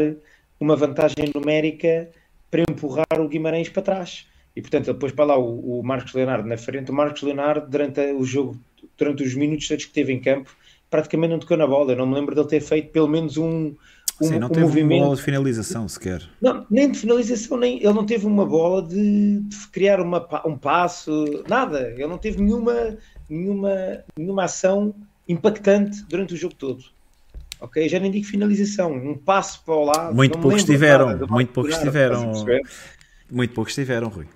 uma vantagem numérica para empurrar o Guimarães para trás. E portanto, pôs para lá o, o Marcos Leonardo na frente. O Marcos Leonardo, durante o jogo, durante os minutos todos que teve em campo, praticamente não tocou na bola. Eu não me lembro dele ter feito pelo menos um, um, Sim, não um teve movimento. uma bola de finalização sequer. Não, nem de finalização, nem ele não teve uma bola de, de criar uma, um passo, nada. Ele não teve nenhuma, nenhuma, nenhuma ação impactante durante o jogo todo. Ok? Já nem digo finalização, um passo para o lado. Muito poucos tiveram, muito poucos tiveram. Muito poucos tiveram, Rui.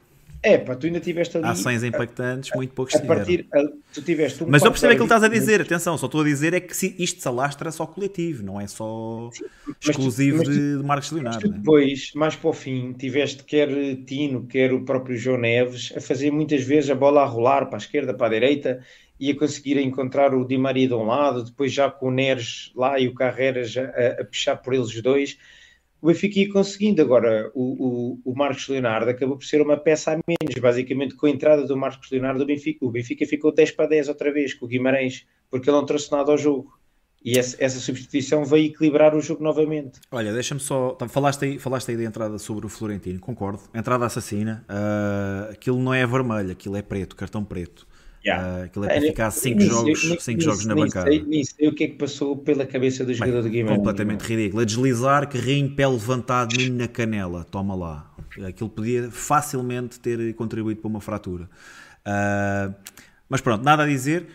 É, pá, tu ainda tiveste ali. Ações impactantes, muito poucos a partir, a- tu tiveste um Mas eu percebo aquilo que estás a dizer, atenção, só estou a dizer é que se isto se alastra só coletivo, não é só tu- exclusivo mas tu- de, de Marcos Mas Leonardo. tu né? depois, mais para o fim, tiveste quer Tino, quer o próprio João Neves a fazer muitas vezes a bola a rolar para a esquerda, para a direita e a conseguir encontrar o Di Maria de um lado, depois já com o Neres lá e o Carreras a, a, a puxar por eles os dois. O Benfica ia conseguindo. Agora, o, o, o Marcos Leonardo acabou por ser uma peça a menos. Basicamente, com a entrada do Marcos Leonardo, o Benfica, o Benfica ficou 10 para 10 outra vez com o Guimarães, porque ele não trouxe nada ao jogo. E essa, substituição veio equilibrar o jogo novamente. Olha, deixa-me só. tá, Falaste aí, falaste aí da entrada sobre o Florentino, concordo. Entrada assassina. ah, aquilo não é vermelho, aquilo é preto, cartão preto. Yeah. Ah, aquilo é para É, ficar 5 nem jogos, nem- cinco nem- jogos na nem bancada. Sei, nem sei o que é que passou pela cabeça do jogador de Guimarães. Completamente ridículo. A deslizar, carrinho, pé levantado, menino na canela. Toma lá. Aquilo podia facilmente ter contribuído para uma fratura. Ah, mas pronto, nada a dizer.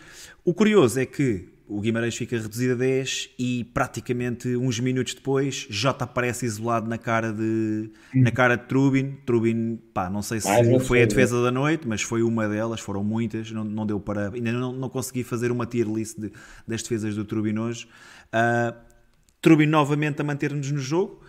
O curioso é que o Guimarães fica reduzido a 10 e praticamente uns minutos depois Jota aparece isolado na cara de, na cara de Trubin. Trubin, pá, não sei se uma foi a defesa. da noite, mas foi uma delas, foram muitas, não, não deu para. Ainda não, não consegui fazer uma tier list de- das defesas do Trubin hoje. Ah, Trubin novamente a manter-nos no jogo.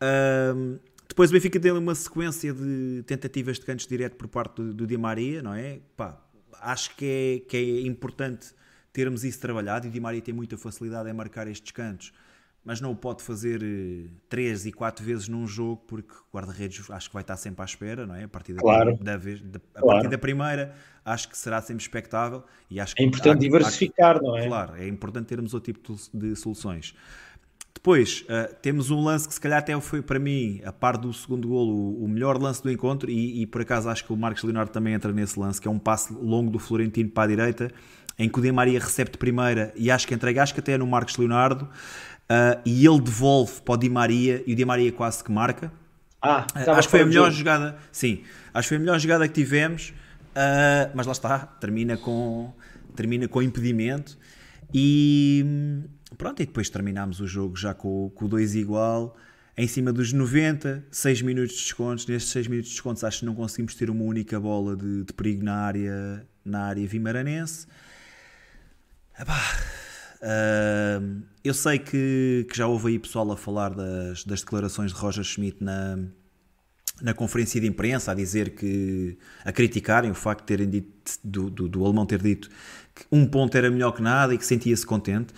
Ahm, depois o Benfica tem uma sequência de tentativas de cantos direto por parte do, do Di Maria, não é? Pá, acho que é, que é importante termos isso trabalhado e o Di Maria tem muita facilidade em marcar estes cantos, mas não o pode fazer eh, três e quatro vezes num jogo porque o guarda-redes acho que vai estar sempre à espera, não é? A partir da, Claro. da vez, da- a Claro. partir da primeira acho que será sempre expectável e acho que É importante há- há- diversificar, não é? Claro, é importante termos outro tipo de soluções. Depois, uh, temos um lance que se calhar até foi para mim, a par do segundo golo, o, o melhor lance do encontro e, e, por acaso acho que o Marcos Leonardo também entra nesse lance, que é um passe longo do Florentino para a direita, em que o Di Maria recebe de primeira e acho que entrega, acho que até é no Marcos Leonardo, uh, e ele devolve para o Di Maria e o Di Maria quase que marca. Ah, Uh, acho que foi a melhor jogo. jogada, sim, acho que foi a melhor jogada que tivemos, uh, mas lá está, termina com, termina com impedimento e hum, pronto, e depois terminámos o jogo já com, com o 2 igual, em cima dos 90, 6 minutos de descontos, nestes 6 minutos de descontos acho que não conseguimos ter uma única bola de, de perigo na área, na área vimaranense. Hum, eu sei que, que já houve aí pessoal a falar das, das declarações de Roger Schmidt na, na conferência de imprensa a dizer que a criticarem o facto de terem dito do, do, do alemão ter dito que um ponto era melhor que nada e que sentia-se contente.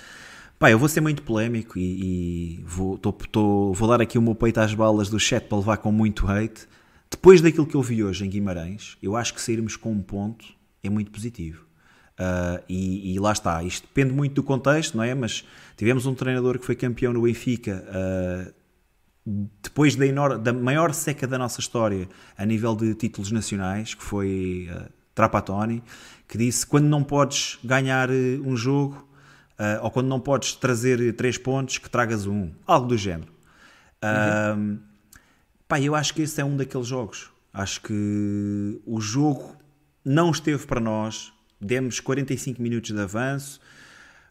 Pá, eu vou ser muito polémico e, e vou, tô, tô- vou dar aqui o meu peito às balas do chat para levar com muito hate. Depois daquilo que eu vi hoje em Guimarães, eu acho que sairmos com um ponto é muito positivo. Uh, e, e, lá está, isto depende muito do contexto, não é? Mas tivemos um treinador que foi campeão no Benfica uh, depois da, enorme, da, maior seca da nossa história a nível de títulos nacionais, que foi uh, Trapattoni, que disse quando não podes ganhar um jogo ou quando não podes trazer três pontos, que tragas um, algo do género. Uhum. pá, eu acho que esse é um daqueles jogos. Acho que o jogo não esteve para nós, demos 45 minutos de avanço.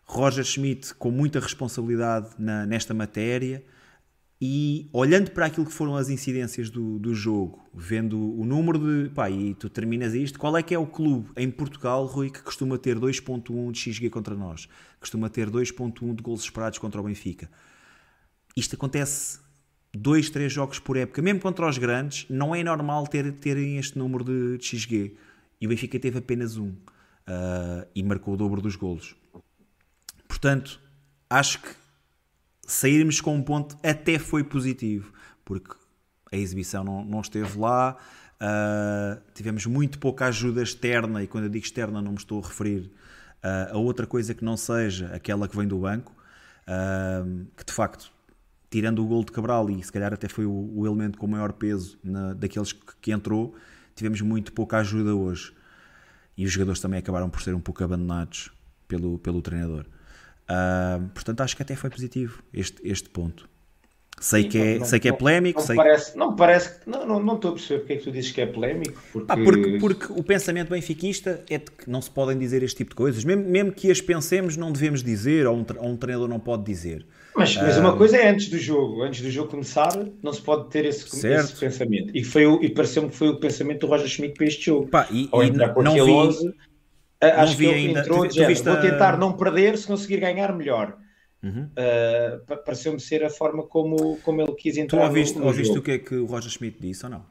Roger Schmidt com muita responsabilidade na, nesta matéria e olhando para aquilo que foram as incidências do, do jogo, vendo o número de. pá, e tu terminas isto, qual é que é o clube em Portugal, Rui, que costuma ter 2.1 de XG contra nós? Costuma ter 2.1 de gols esperados contra o Benfica. Isto acontece dois, três jogos por época, mesmo contra os grandes, não é normal ter, terem este número de, de XG. E o Benfica teve apenas um uh, e marcou o dobro dos golos. Portanto, acho que sairmos com um ponto até foi positivo, porque a exibição não, não esteve lá, uh, tivemos muito pouca ajuda externa, e quando eu digo externa não me estou a referir uh, a outra coisa que não seja aquela que vem do banco, que de facto, tirando o gol de Cabral, e se calhar até foi o, o elemento com maior peso na, daqueles que, que entrou, tivemos muito pouca ajuda hoje e os jogadores também acabaram por ser um pouco abandonados pelo, pelo treinador. Uh, portanto, acho que até foi positivo este, este ponto. Sei, Sim, que, é, não, sei que é polémico. Não, sei... parece, não parece não, não, não estou a perceber porque é que tu dizes que é polémico. Porque... Ah, porque, porque o pensamento benfiquista é de que não se podem dizer este tipo de coisas. Mesmo, mesmo que as pensemos, não devemos dizer, ou um, ou um treinador não pode dizer. Mas, mas uma coisa é antes do jogo, antes do jogo começar, não se pode ter esse, esse pensamento. E, foi o, e pareceu-me que foi o pensamento do Roger Schmidt para este jogo. Pá, e, Ou entrar com não vi, 11, acho que ele ainda, entrou tu, tu vou tentar não perder, se conseguir ganhar melhor. Uhum. Uh, Pareceu-me ser a forma como, como ele quis entrar. Tu ouviste, no, no ouviste o que é que o Roger Schmidt disse ou não?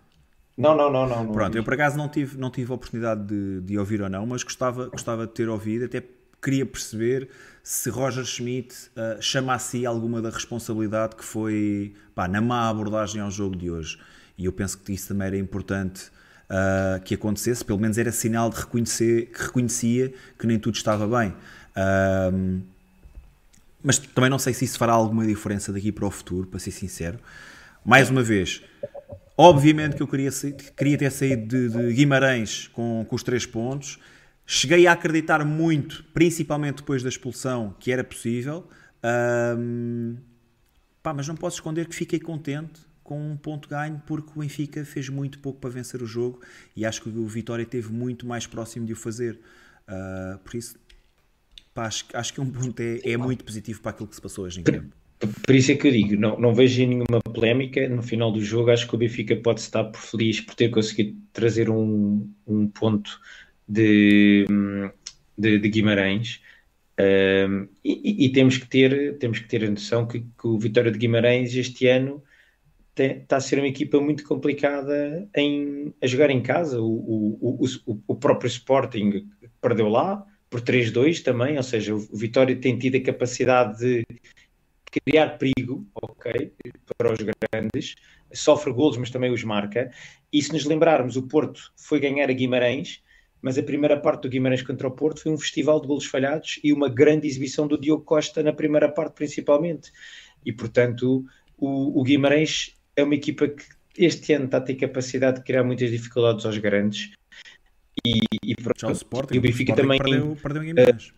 Não, não, não, não. não Pronto, eu por acaso não tive, não tive a oportunidade de, de ouvir ou não, mas gostava, gostava de ter ouvido, até queria perceber se Roger Schmidt uh, chama a si alguma da responsabilidade que foi pá, na má abordagem ao jogo de hoje. E eu penso que isso também era importante uh, que acontecesse, pelo menos era sinal de reconhecer, que reconhecia que nem tudo estava bem. Uh, mas também não sei se isso fará alguma diferença daqui para o futuro, para ser sincero. Mais uma vez, obviamente que eu queria, queria ter saído de, de Guimarães com, com os três pontos Cheguei a acreditar muito, principalmente depois da expulsão, que era possível. Um, pá, mas não posso esconder que fiquei contente com um ponto ganho porque o Benfica fez muito pouco para vencer o jogo e acho que o Vitória esteve muito mais próximo de o fazer. Uh, por isso, pá, acho, acho, que um ponto é, é, muito positivo para aquilo que se passou hoje em campo. Por isso é que eu digo, não, não vejo nenhuma polémica no final do jogo. Acho que o Benfica pode estar por feliz por ter conseguido trazer um, um ponto de, de, de Guimarães. Um, e, e, temos que ter temos que ter a noção que, que o Vitória de Guimarães este ano está a ser uma equipa muito complicada em, a jogar em casa. O, o, o, o próprio Sporting perdeu lá por 3-2 também, ou seja, o Vitória tem tido a capacidade de criar perigo, ok, para os grandes, sofre golos, mas também os marca. E se nos lembrarmos, o Porto foi ganhar a Guimarães mas a primeira parte do Guimarães contra o Porto foi um festival de golos falhados e uma grande exibição do Diogo Costa na primeira parte, principalmente. E, portanto, o, o Guimarães é uma equipa que este ano está a ter capacidade de criar muitas dificuldades aos grandes. E, e, o, Sporting, e o Benfica o também. Perdeu, perdeu Guimarães. Uh,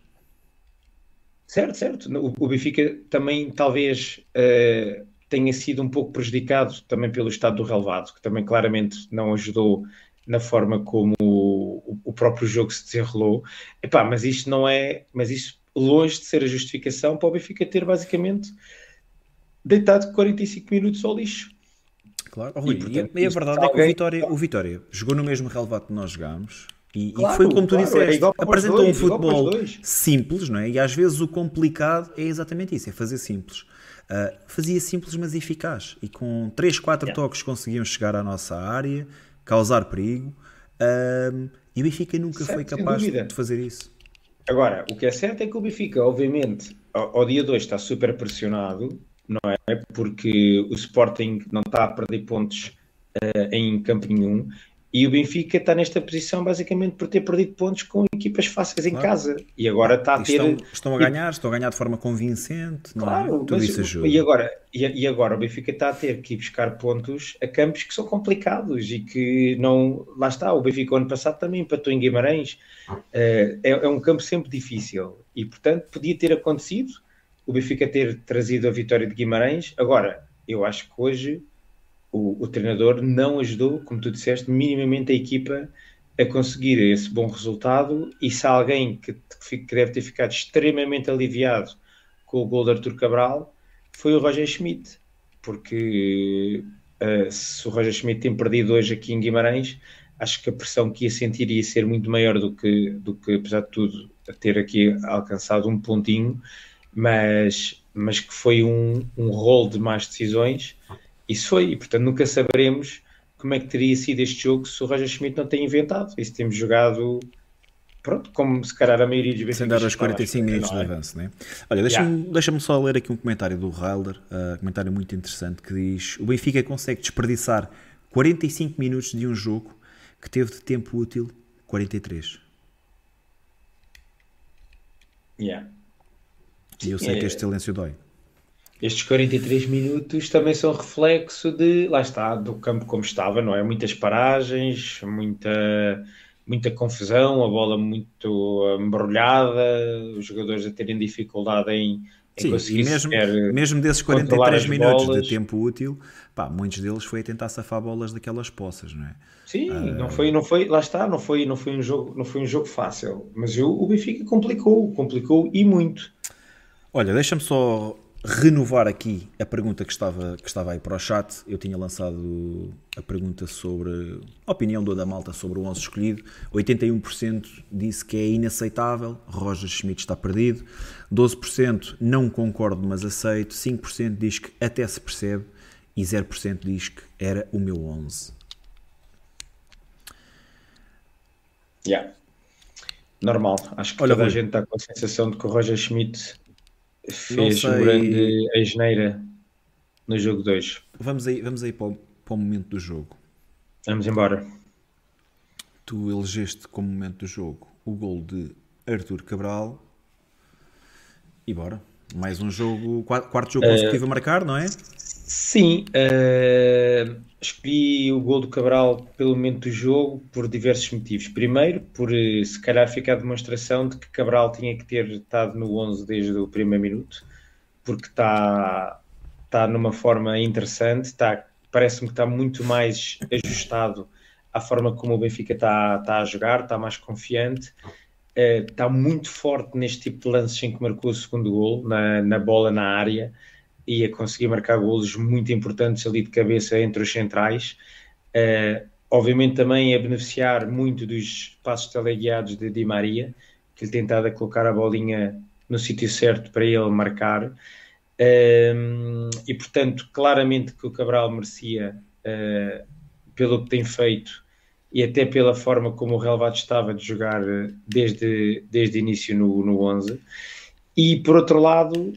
certo, certo. O, Benfica também, talvez. Uh, tenha sido um pouco prejudicado também pelo estado do relevado, que também claramente não ajudou na forma como o, o próprio jogo se desenrolou. Epá, mas isto não é, mas isto longe de ser a justificação para o Benfica ter basicamente deitado 45 minutos ao lixo. Claro, oh, Rui, e, portanto, e, a verdade é que o Vitória, o Vitória jogou no mesmo relevado que nós jogámos e, claro, e foi como tu claro, disseste, é apresentou dois, um futebol simples, não é? E às vezes o complicado é exatamente isso, é fazer simples. Uh, fazia simples mas eficaz e com 3, 4 yeah. toques conseguiam chegar à nossa área, causar perigo. Um, e o Benfica nunca certo, foi capaz de fazer isso. Agora, o que é certo é que o Benfica, obviamente, ao, ao dia 2 está super pressionado, não é? Porque o Sporting não está a perder pontos uh, em campo nenhum E o Benfica está nesta posição basicamente por ter perdido pontos com equipas fáceis claro. em casa. E agora está a ter. Estão, estão, a ganhar, estão a ganhar de forma convincente. É? Claro, é? Tudo isso ajuda. E agora, e, agora o Benfica está a ter que ir buscar pontos a campos que são complicados e que não. Lá está, o Benfica ano passado também empatou em Guimarães. Uh, é, é um campo sempre difícil. E portanto podia ter acontecido o Benfica ter trazido a vitória de Guimarães. Agora, eu acho que hoje o, o, treinador não ajudou, como tu disseste, minimamente a equipa a conseguir esse bom resultado. E se há alguém que, que deve ter ficado extremamente aliviado com o gol de Artur Cabral, foi o Roger Schmidt, porque uh, se o Roger Schmidt tem perdido hoje aqui em Guimarães, acho que a pressão que ia sentir ia ser muito maior do que, do que apesar de tudo, ter aqui alcançado um pontinho, mas, mas que foi um, um rol de más decisões isso foi, e portanto nunca saberemos como é que teria sido este jogo se o Roger Schmidt não tem inventado. E se temos jogado, pronto, como se calhar a maioria dos vezes. Sem dar os 45 minutos de avanço, né? Olha, deixa-me yeah. deixa só ler aqui um comentário do Railder, uh, comentário muito interessante, que diz: O Benfica consegue desperdiçar 45 minutos de um jogo que teve de tempo útil 43. Yeah. E eu sei é... que este silêncio dói estes 43 minutos também são reflexo de, lá está, do campo como estava, não é? Muitas paragens, muita, muita confusão, a bola muito embrulhada, os jogadores a terem dificuldade em, em Sim, conseguir e mesmo, mesmo desses 43 minutos bolas. de tempo útil, pá, muitos deles foi a tentar safar bolas daquelas poças, não é? Sim, uh... não foi, não foi, lá está, não foi, não foi um jogo, não foi um jogo fácil, mas eu, o Benfica complicou, complicou e muito. Olha, deixa-me só renovar aqui a pergunta que estava, que estava aí para o chat. Eu tinha lançado a pergunta sobre a opinião do da malta sobre o 11 escolhido. 81% disse que é inaceitável, Roger Schmidt está perdido. 12% não concordo, mas aceito. 5% diz que até se percebe. E 0% diz que era o meu 11. Yeah. Normal. Acho que Olha, toda a gente está com a sensação de que o Roger Schmidt fez um grande asneira no jogo 2. Vamos aí, vamos aí para, o, para o momento do jogo. Vamos embora. Tu elegeste como momento do jogo o gol de Arthur Cabral e bora. Mais um jogo, quarto jogo consecutivo a marcar, não é? Sim, uh, escolhi o gol do Cabral pelo momento do jogo por diversos motivos. Primeiro, por eh, se calhar ficar a demonstração de que Cabral tinha que ter estado no 11 desde o primeiro minuto, porque está, está numa forma interessante, está, parece-me que está muito mais ajustado à forma como o Benfica está, está a jogar, está mais confiante. Está muito forte neste tipo de lances em que marcou o segundo gol, na, na bola na área e a conseguir marcar golos muito importantes ali de cabeça entre os centrais. Uh, obviamente também a beneficiar muito dos passos teleguiados de Di Maria, que lhe tentava colocar a bolinha no sítio certo para ele marcar. Uh, e portanto, claramente que o Cabral merecia, uh, pelo que tem feito e até pela forma como o relevado estava de jogar desde, desde o início no, no 11. E por outro lado,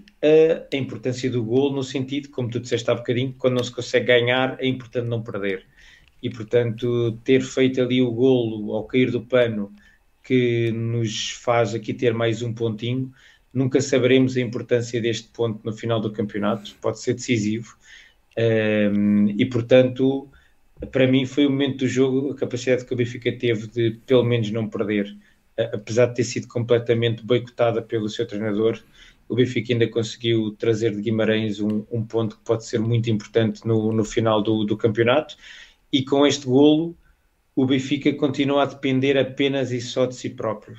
a importância do gol, no sentido, como tu disseste há bocadinho, quando não se consegue ganhar, é importante não perder. E portanto, ter feito ali o golo ao cair do pano, que nos faz aqui ter mais um pontinho, nunca saberemos a importância deste ponto no final do campeonato, pode ser decisivo. Um, e portanto, para mim, foi o momento do jogo, a capacidade que o Benfica teve de pelo menos não perder apesar de ter sido completamente boicotada pelo seu treinador, o Benfica ainda conseguiu trazer de Guimarães um, um ponto que pode ser muito importante no, no final do, do, campeonato. E com este golo, o Benfica continua a depender apenas e só de si próprio.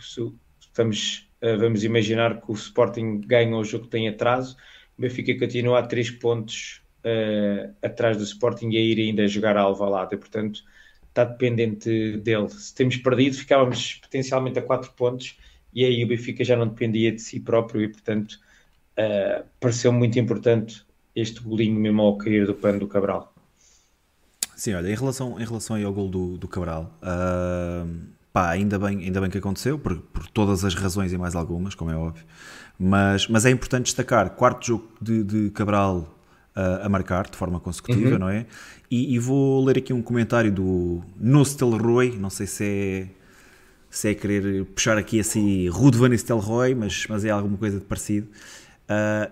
Estamos, uh, vamos imaginar que o Sporting ganha o jogo que tem atraso, o Benfica continua a três pontos uh, atrás do Sporting a ir ainda jogar a Alvalade. Portanto, está dependente dele. Se temos perdido, ficávamos potencialmente a 4 pontos e aí o Benfica já não dependia de si próprio e, portanto, uh, pareceu muito importante este golinho mesmo ao cair do pano do Cabral. Sim, olha, em relação, em relação ao gol do, do Cabral, uh, pá, ainda bem, ainda bem que aconteceu, por, por todas as razões e mais algumas, como é óbvio, mas, mas é importante destacar, quarto jogo de, de Cabral a, a marcar de forma consecutiva, uhum. não é? E, e, vou ler aqui um comentário do Nostelroy, não sei se é, se é querer puxar aqui assim Rude Van Nistelrooy, mas, mas é alguma coisa de parecido, uh,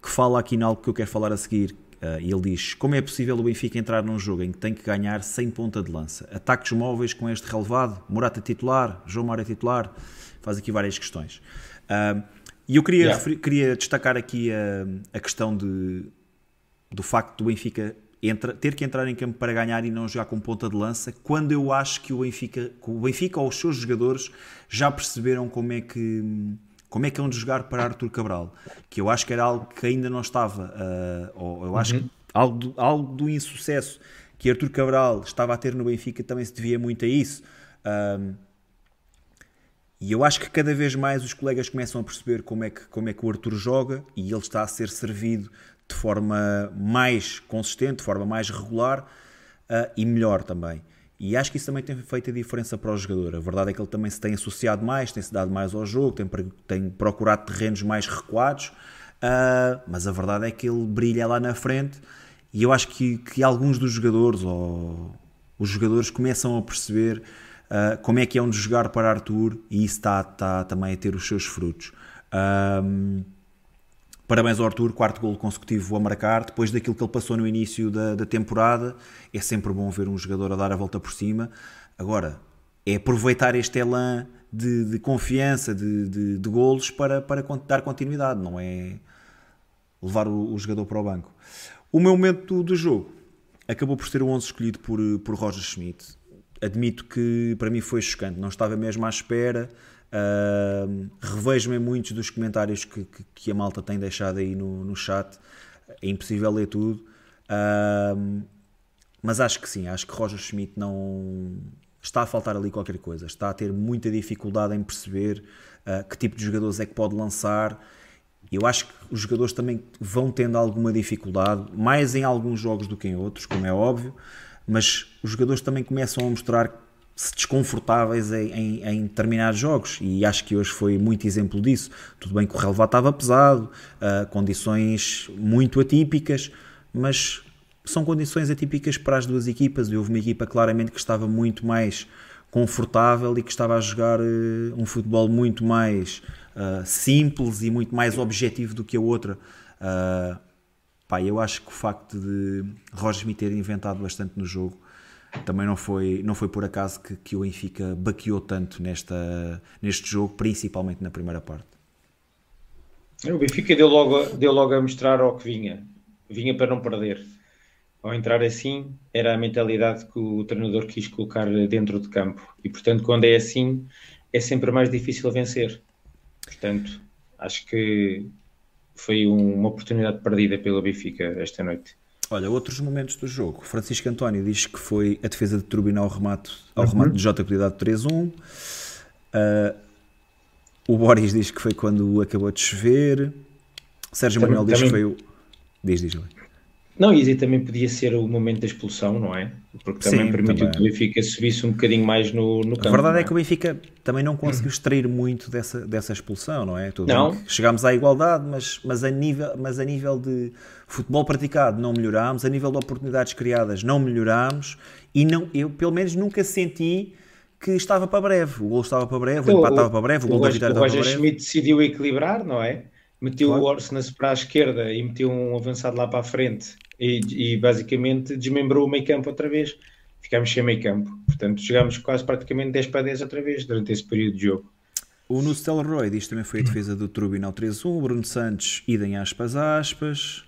que fala aqui em algo que eu quero falar a seguir. Uh, e ele diz: Como é possível o Benfica entrar num jogo em que tem que ganhar sem ponta de lança? Ataques móveis com este relevado? Morata titular? João Mário titular? Faz aqui várias questões. Uh, e eu queria, yeah. queria destacar aqui a, a questão de, do facto do Benfica entra, ter que entrar em campo para ganhar e não jogar com ponta de lança, quando eu acho que o Benfica, que o Benfica ou os seus jogadores já perceberam como é que como é que é de jogar para Arthur Cabral, que eu acho que era algo que ainda não estava, uh, ou eu acho uhum. que algo do, algo do insucesso que Arthur Cabral estava a ter no Benfica também se devia muito a isso. Uh, e eu acho que cada vez mais os colegas começam a perceber como é que, como é que o Arthur joga e ele está a ser servido de forma mais consistente, de forma mais regular uh, e melhor também. E acho que isso também tem feito a diferença para o jogador. A verdade é que ele também se tem associado mais, tem se dado mais ao jogo, tem, tem procurado terrenos mais recuados, uh, mas a verdade é que ele brilha lá na frente. E eu acho que, que alguns dos jogadores, ou os jogadores, começam a perceber uh, como é que é onde jogar para Arthur, e isso está, está também a ter os seus frutos. Um, Parabéns ao Arthur, quarto gol consecutivo a marcar. Depois daquilo que ele passou no início da, da temporada, é sempre bom ver um jogador a dar a volta por cima. Agora, é aproveitar este elan de, de confiança, de, de, de, golos para, para dar continuidade, não é levar o, o, jogador para o banco. O meu momento do jogo acabou por ser o 11 escolhido por, por Roger Schmidt. Admito que para mim foi chocante, não estava mesmo à espera. Uh, Revejo-me muitos dos comentários que, que, que, a malta tem deixado aí no, no chat. É impossível ler tudo. Uh, mas acho que sim, acho que Roger Schmidt não está a faltar ali qualquer coisa. Está a ter muita dificuldade em perceber uh, que tipo de jogadores é que pode lançar. Eu acho que os jogadores também vão tendo alguma dificuldade, mais em alguns jogos do que em outros, como é óbvio, mas os jogadores também começam a mostrar se desconfortáveis em, em, em, determinados jogos e acho que hoje foi muito exemplo disso. Tudo bem que o relevado estava pesado, uh, condições muito atípicas, mas são condições atípicas para as duas equipas e houve uma equipa claramente que estava muito mais confortável e que estava a jogar uh, um futebol muito mais uh, simples e muito mais objetivo do que a outra. Uh, pá, eu acho que o facto de Roger me ter inventado bastante no jogo também não foi, não foi por acaso que, que o Benfica baqueou tanto nesta, neste jogo, principalmente na primeira parte. O Benfica deu logo, deu logo a mostrar ao que vinha. Vinha para não perder. Ao entrar assim, era a mentalidade que o treinador quis colocar dentro de campo. E, portanto, quando é assim, é sempre mais difícil vencer. Portanto, acho que foi uma oportunidade perdida pelo Benfica esta noite. Olha, outros momentos do jogo. Francisco António diz que foi a defesa de Turbina ao remate, ao uhum. remate de J cuidado 3-1. Uh, o Boris diz que foi quando acabou de chover. Sérgio também, Manuel diz também... que foi o. Diz, diz, diz. Não, e também podia ser o momento da expulsão, não é? Porque também Sim, permitiu também. que o Benfica subisse um bocadinho mais no, no campo. A verdade é? é? que o Benfica também não conseguiu extrair muito dessa, dessa expulsão, não é? Tudo não. Chegámos à igualdade, mas, mas, a nível, mas a nível de futebol praticado não melhorámos, a nível de oportunidades criadas não melhorámos e não, eu pelo menos nunca senti que estava para breve. O gol estava para breve, então, o empate estava para breve, o, o gol da vitória estava para breve. O Roger Schmidt decidiu equilibrar, não é? Meteu claro. o Orsnes para a esquerda e meteu um avançado lá para a frente e, e basicamente desmembrou o meio campo outra vez. Ficámos sem meio campo. Portanto, jogámos quase praticamente 10 para 10 outra vez durante esse período de jogo. O Nustel Roy diz também foi a defesa do Turbinal 3-1. O Bruno Santos, idem aspas, aspas.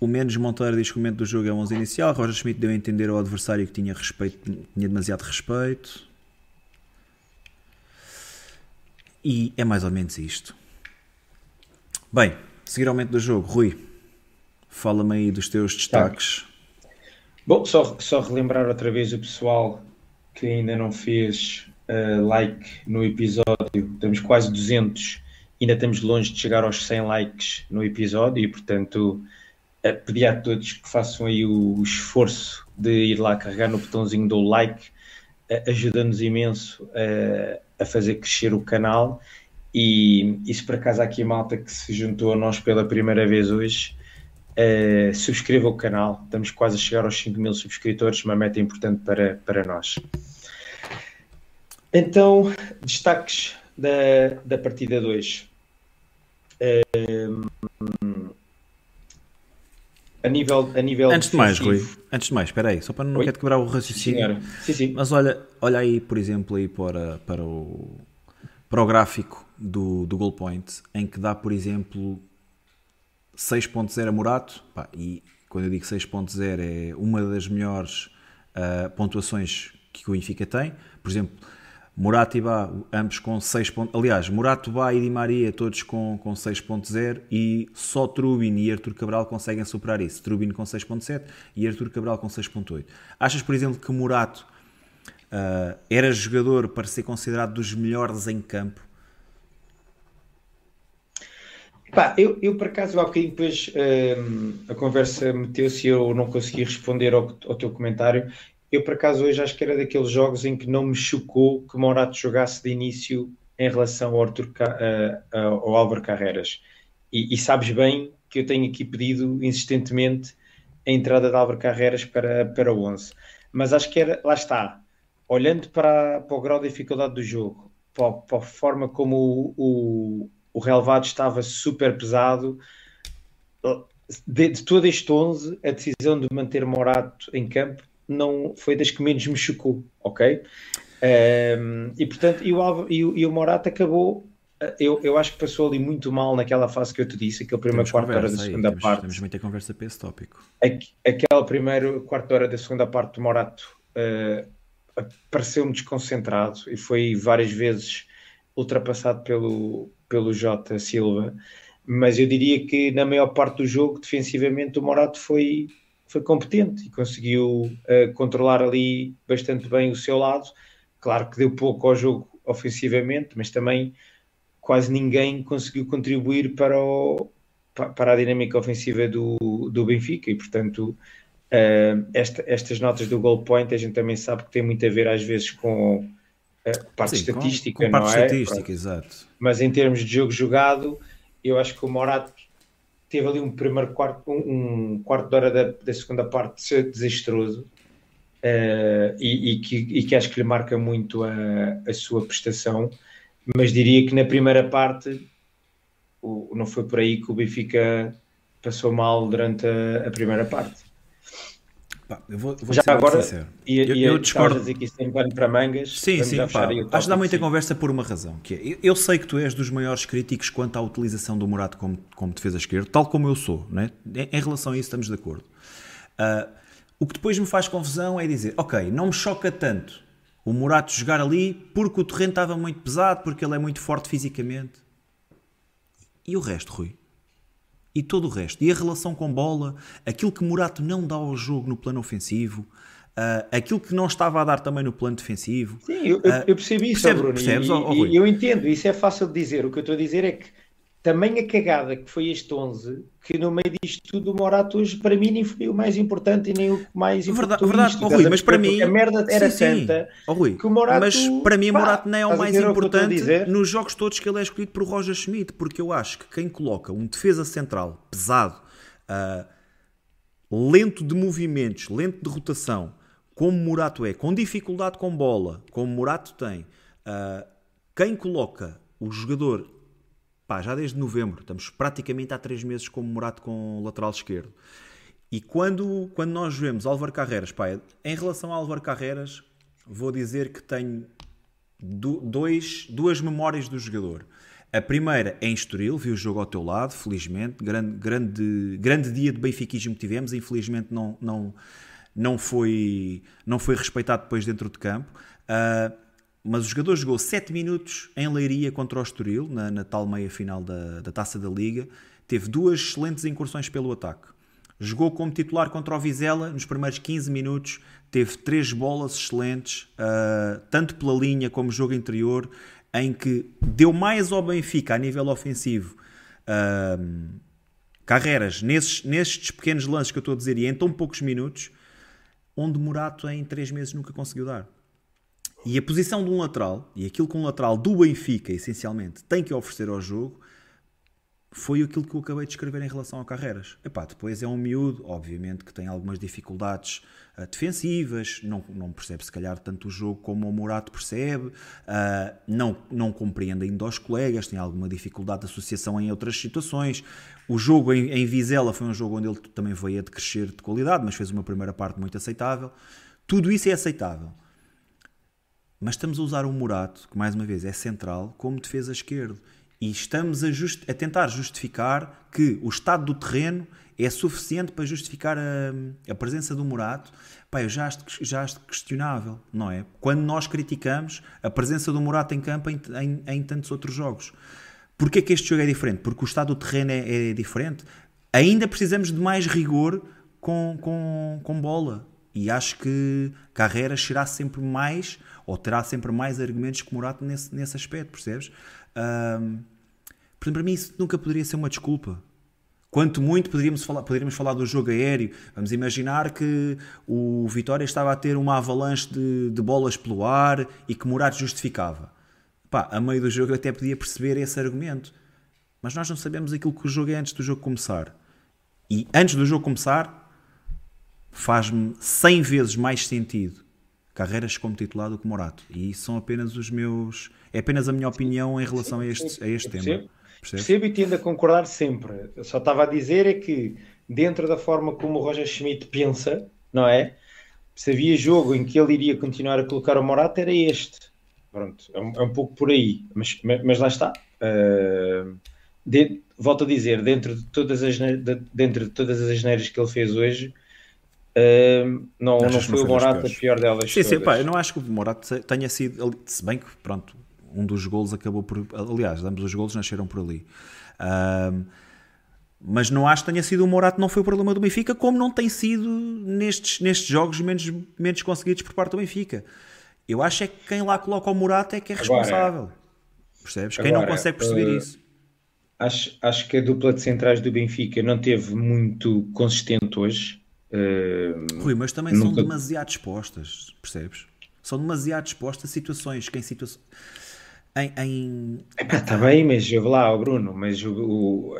O Menos Monteiro diz que o momento do jogo é 11 inicial. Roger Schmidt deu a entender ao adversário que tinha, respeito, tinha demasiado respeito. E é mais ou menos isto. Bem, seguir ao momento do jogo, Rui, fala-me aí dos teus destaques. Tá. Bom, só, só relembrar outra vez o pessoal que ainda não fez uh, like no episódio. Temos quase 200, ainda estamos longe de chegar aos 100 likes no episódio e, portanto, uh, pedir a todos que façam aí o, o, esforço de ir lá carregar no botãozinho do like, uh, ajuda-nos imenso a fazer crescer o canal e, e se por acaso aqui malta que se juntou a nós pela primeira vez hoje, uh, subscreva o canal. Estamos quase a chegar aos 5 mil subscritores, uma meta importante para, para nós. Então, destaques da, da partida 2. Uh, a nível, a nível antes de mais, Rui, antes de mais, espera aí, só para não quero quebrar o raciocínio. Sim, sim. Mas olha, olha aí, por exemplo, aí para, para, o, para o gráfico do, do goal point, em que dá, por exemplo, 6.0 a Morato, pá, e quando eu digo 6.0 é uma das melhores uh, pontuações que o Benfica tem. Por exemplo, Morato e Bá, ambos com 6 pontos. Aliás, Morato, Bá e Di Maria, todos com, com 6.0 e só Trubin e Artur Cabral conseguem superar isso. Trubin com 6.7 e Artur Cabral com 6.8. Achas, por exemplo, que Morato uh, era jogador para ser considerado dos melhores em campo? Pá, eu, eu por acaso há bocadinho depois uh, a conversa meteu-se e eu não consegui responder ao, ao teu comentário eu, por acaso, hoje acho que era daqueles jogos em que não me chocou que Morato jogasse de início em relação ao, Arthur, uh, ao Álvaro Carreras. E, e, sabes bem que eu tenho aqui pedido insistentemente a entrada de Álvaro Carreras para, para o 11. Mas acho que era, lá está, olhando para, para o grau de dificuldade do jogo, para, para a forma como o, o, o relevado estava super pesado, de, de todo este 11, a decisão de manter Morato em campo não foi das que menos me chocou, ok? Um, e portanto, e o, e o, e o Morata acabou. Eh, eu, eu acho que passou ali muito mal naquela fase que eu te disse, aquele primeiro quarto hora da segunda temos, parte. Temos muita conversa para esse tópico. Aquela primeira quarto hora da segunda parte do Morato uh, pareceu-me desconcentrado e foi várias vezes ultrapassado pelo, pelo Jota Silva. Mas eu diria que na maior parte do jogo, defensivamente, o Morato foi foi competente e conseguiu uh, controlar ali bastante bem o seu lado. Claro que deu pouco ao jogo ofensivamente, mas também quase ninguém conseguiu contribuir para, o, para a dinâmica ofensiva do, do Benfica e, portanto, uh, esta, estas notas do goal point a gente também sabe que tem muito a ver às vezes com a uh, parte Sim, estatística, com, com parte não é? estatística, exato. Mas em termos de jogo jogado, eu acho que o Morato teve ali um primeiro quarto, um, um quarto de hora da, da segunda parte desastroso uh, e, e, que, e, que, acho que lhe marca muito a, a, sua prestação, mas diria que na primeira parte o, não foi por aí que o Benfica passou mal durante a, a primeira parte. Pá, eu vou, vou já agora, sincero. E, eu, eu discordo. dizer que isso tem pano para mangas. Sim, sim, pá, acho que dá muita conversa por uma razão. Que é, eu sei que tu és dos maiores críticos quanto à utilização do Morato como, como defesa esquerda, tal como eu sou. Né? Em, relação a isso estamos de acordo. Uh, o que depois me faz confusão é dizer, ok, não me choca tanto o Morato jogar ali porque o terreno estava muito pesado, porque ele é muito forte fisicamente. E o resto, Rui? E todo o resto. E a relação com bola, aquilo que Murato não dá ao jogo no plano ofensivo, uh, aquilo que não estava a dar também no plano defensivo. Sim, eu, uh, eu percebi isso, percebe, Bruno. Percebes, e, oh, oh, eu entendo, isso é fácil de dizer. O que eu estou a dizer é que também a cagada que foi este 11, que no meio disto tudo o Morato hoje para mim nem foi o mais importante e nem o mais importante. Verdade, verdade. Oh, Rui, mas para mim a merda era sim, tanta oh, Rui, que o Morato, mas para mim o Morato não é o mais importante o nos jogos todos que ele é escolhido por Roger Schmidt, porque eu acho que quem coloca um defesa central pesado, uh, lento de movimentos, lento de rotação, como Morato é, com dificuldade com bola, como Morato tem, uh, quem coloca o jogador pá, já desde novembro, estamos praticamente há três meses como Morato com o lateral esquerdo. E quando, quando nós vemos Álvaro Carreras, pá, em relação a Álvaro Carreras, vou dizer que tenho dois, duas memórias do jogador. A primeira é em Estoril, vi o jogo ao teu lado, felizmente. Grande, grande, grande dia de benfiquismo que tivemos, infelizmente não, não, não, foi, não foi respeitado depois dentro de campo. Uh, mas o jogador jogou 7 minutos em Leiria contra o Estoril, na, na tal meia-final da, da Taça da Liga. Teve duas excelentes incursões pelo ataque. Jogou como titular contra o Vizela nos primeiros 15 minutos, teve três bolas excelentes, uh, tanto pela linha como jogo interior, em que deu mais ao Benfica a nível ofensivo. Uh, carreiras nesses, nestes pequenos lances que eu estou a dizer e em tão poucos minutos, onde Murato em 3 meses nunca conseguiu dar. E a posição de um lateral, e aquilo que um lateral do Benfica, essencialmente, tem que oferecer ao jogo, foi aquilo que eu acabei de escrever em relação a Carreiras. Epá, depois é um miúdo, obviamente, que tem algumas dificuldades uh, defensivas, não, não percebe se calhar tanto o jogo como o Morato percebe, uh, não, não compreende ainda os colegas, tem alguma dificuldade de associação em outras situações. O jogo em, em Vizela foi um jogo onde ele também veio a decrescer de qualidade, mas fez uma primeira parte muito aceitável. Tudo isso é aceitável. Mas estamos a usar o Murato, que mais uma vez é central, como defesa esquerdo. E estamos a, just, a tentar justificar que o estado do terreno é suficiente para justificar a, a presença do Murato. Pá, eu já acho, já acho questionável, não é? Quando nós criticamos a presença do Murato em campo em, em, em tantos outros jogos. Porquê que este jogo é diferente? Porque o estado do terreno é, é diferente. Ainda precisamos de mais rigor com, com, com bola. E acho que Carreira será sempre mais ou terá sempre mais argumentos que Morato nesse, nesse aspecto, percebes? Um, portanto, para mim isso nunca poderia ser uma desculpa. Quanto muito poderíamos falar, poderíamos falar do jogo aéreo. Vamos imaginar que o Vitória estava a ter uma avalanche de, de bolas pelo ar e que Morato justificava. Pá, a meio do jogo eu até podia perceber esse argumento. Mas nós não sabemos aquilo que o jogo é antes do jogo começar. E antes do jogo começar, faz-me 100 vezes mais sentido Carreiras como titular do que Morato. E isso são apenas os meus. É apenas a minha opinião em relação a este, a este tema. Percebo, percebo e tendo a concordar sempre. Eu só estava a dizer é que, dentro da forma como o Roger Schmidt pensa, não é? Se havia jogo em que ele iria continuar a colocar o Morato, era este. Pronto, é um, é um pouco por aí. Mas, mas lá está. Uh, de, volto a dizer, dentro de todas as, de, dentro de todas as asneiras que ele fez hoje Uh, não, não foi o Morato a pior delas. Sim, sim, pá, eu não acho que o Morato tenha sido, se bem que, pronto, um dos golos acabou por. Aliás, ambos os golos nasceram por ali. Uh, mas não acho que tenha sido o Morato, não foi o problema do Benfica, como não tem sido nestes, nestes jogos menos, menos conseguidos por parte do Benfica. Eu acho é que quem lá coloca o Morato é que é responsável. Agora, Percebes? Quem não consegue perceber uh, isso. Acho, acho que a dupla de centrais do Benfica não teve muito consistente hoje. Uh, Rui, mas também nunca... são demasiado expostas, percebes? São demasiado expostas a situações que em situações. Em, em... Está bem, mas eu lá, oh Bruno, mas o, o,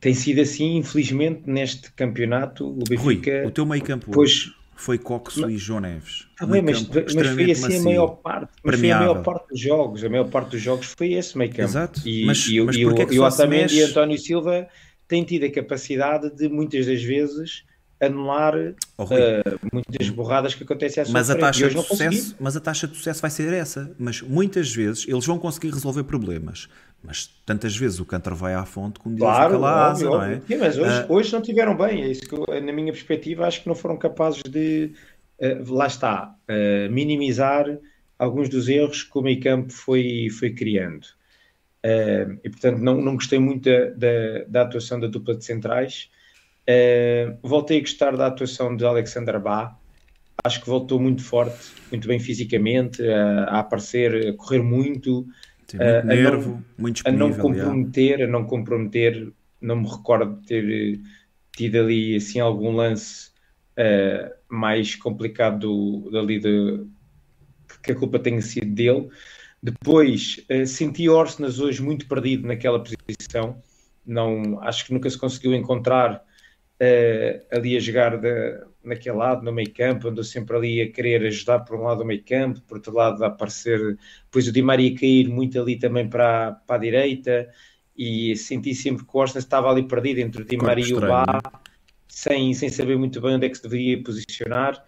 tem sido assim, infelizmente, neste campeonato. O Benfica. Rui, o teu meio campo pois... foi Coxo mas... e João Neves. Tá bem, mas, mas foi assim macio, a maior parte. Mas foi a maior parte dos jogos. A maior parte dos jogos foi esse meio campo. Exato. E, mas, e, mas e, é e o Otamendi e António Silva têm tido a capacidade de muitas das vezes anular oh, uh, muitas borradas que acontecem à sua mas a taxa de sucesso Mas a taxa de sucesso vai ser essa. Mas muitas vezes eles vão conseguir resolver problemas. Mas tantas vezes o cantor vai à fonte com um claro, fica asa, não é? Sim, mas hoje, uh, hoje não tiveram bem. É isso que eu, na minha perspectiva, acho que não foram capazes de, uh, lá está, minimizar alguns dos erros que o meio campo foi, foi criando. e portanto, não, não gostei muito da, da, da atuação da dupla de centrais. Uh, voltei a gostar da atuação de Alexander Bá. Acho que voltou muito forte, muito bem fisicamente, a, a aparecer, a correr muito, Sim, muito a, nervo, não, muito a não comprometer, a não comprometer. Não me recordo de ter tido ali assim algum lance mais complicado dali de, que a culpa tenha sido dele. Depois senti Orsenas hoje muito perdido naquela posição. Não, acho que nunca se conseguiu encontrar uh, ali a jogar de, naquele lado, no meio campo, andou sempre ali a querer ajudar por um lado o meio campo, por outro lado a aparecer, depois o Di Maria cair muito ali também para, para a direita, e senti sempre que o Arsenal estava ali perdido entre o Di Maria e o Bá, sem, sem saber muito bem onde é que se deveria posicionar.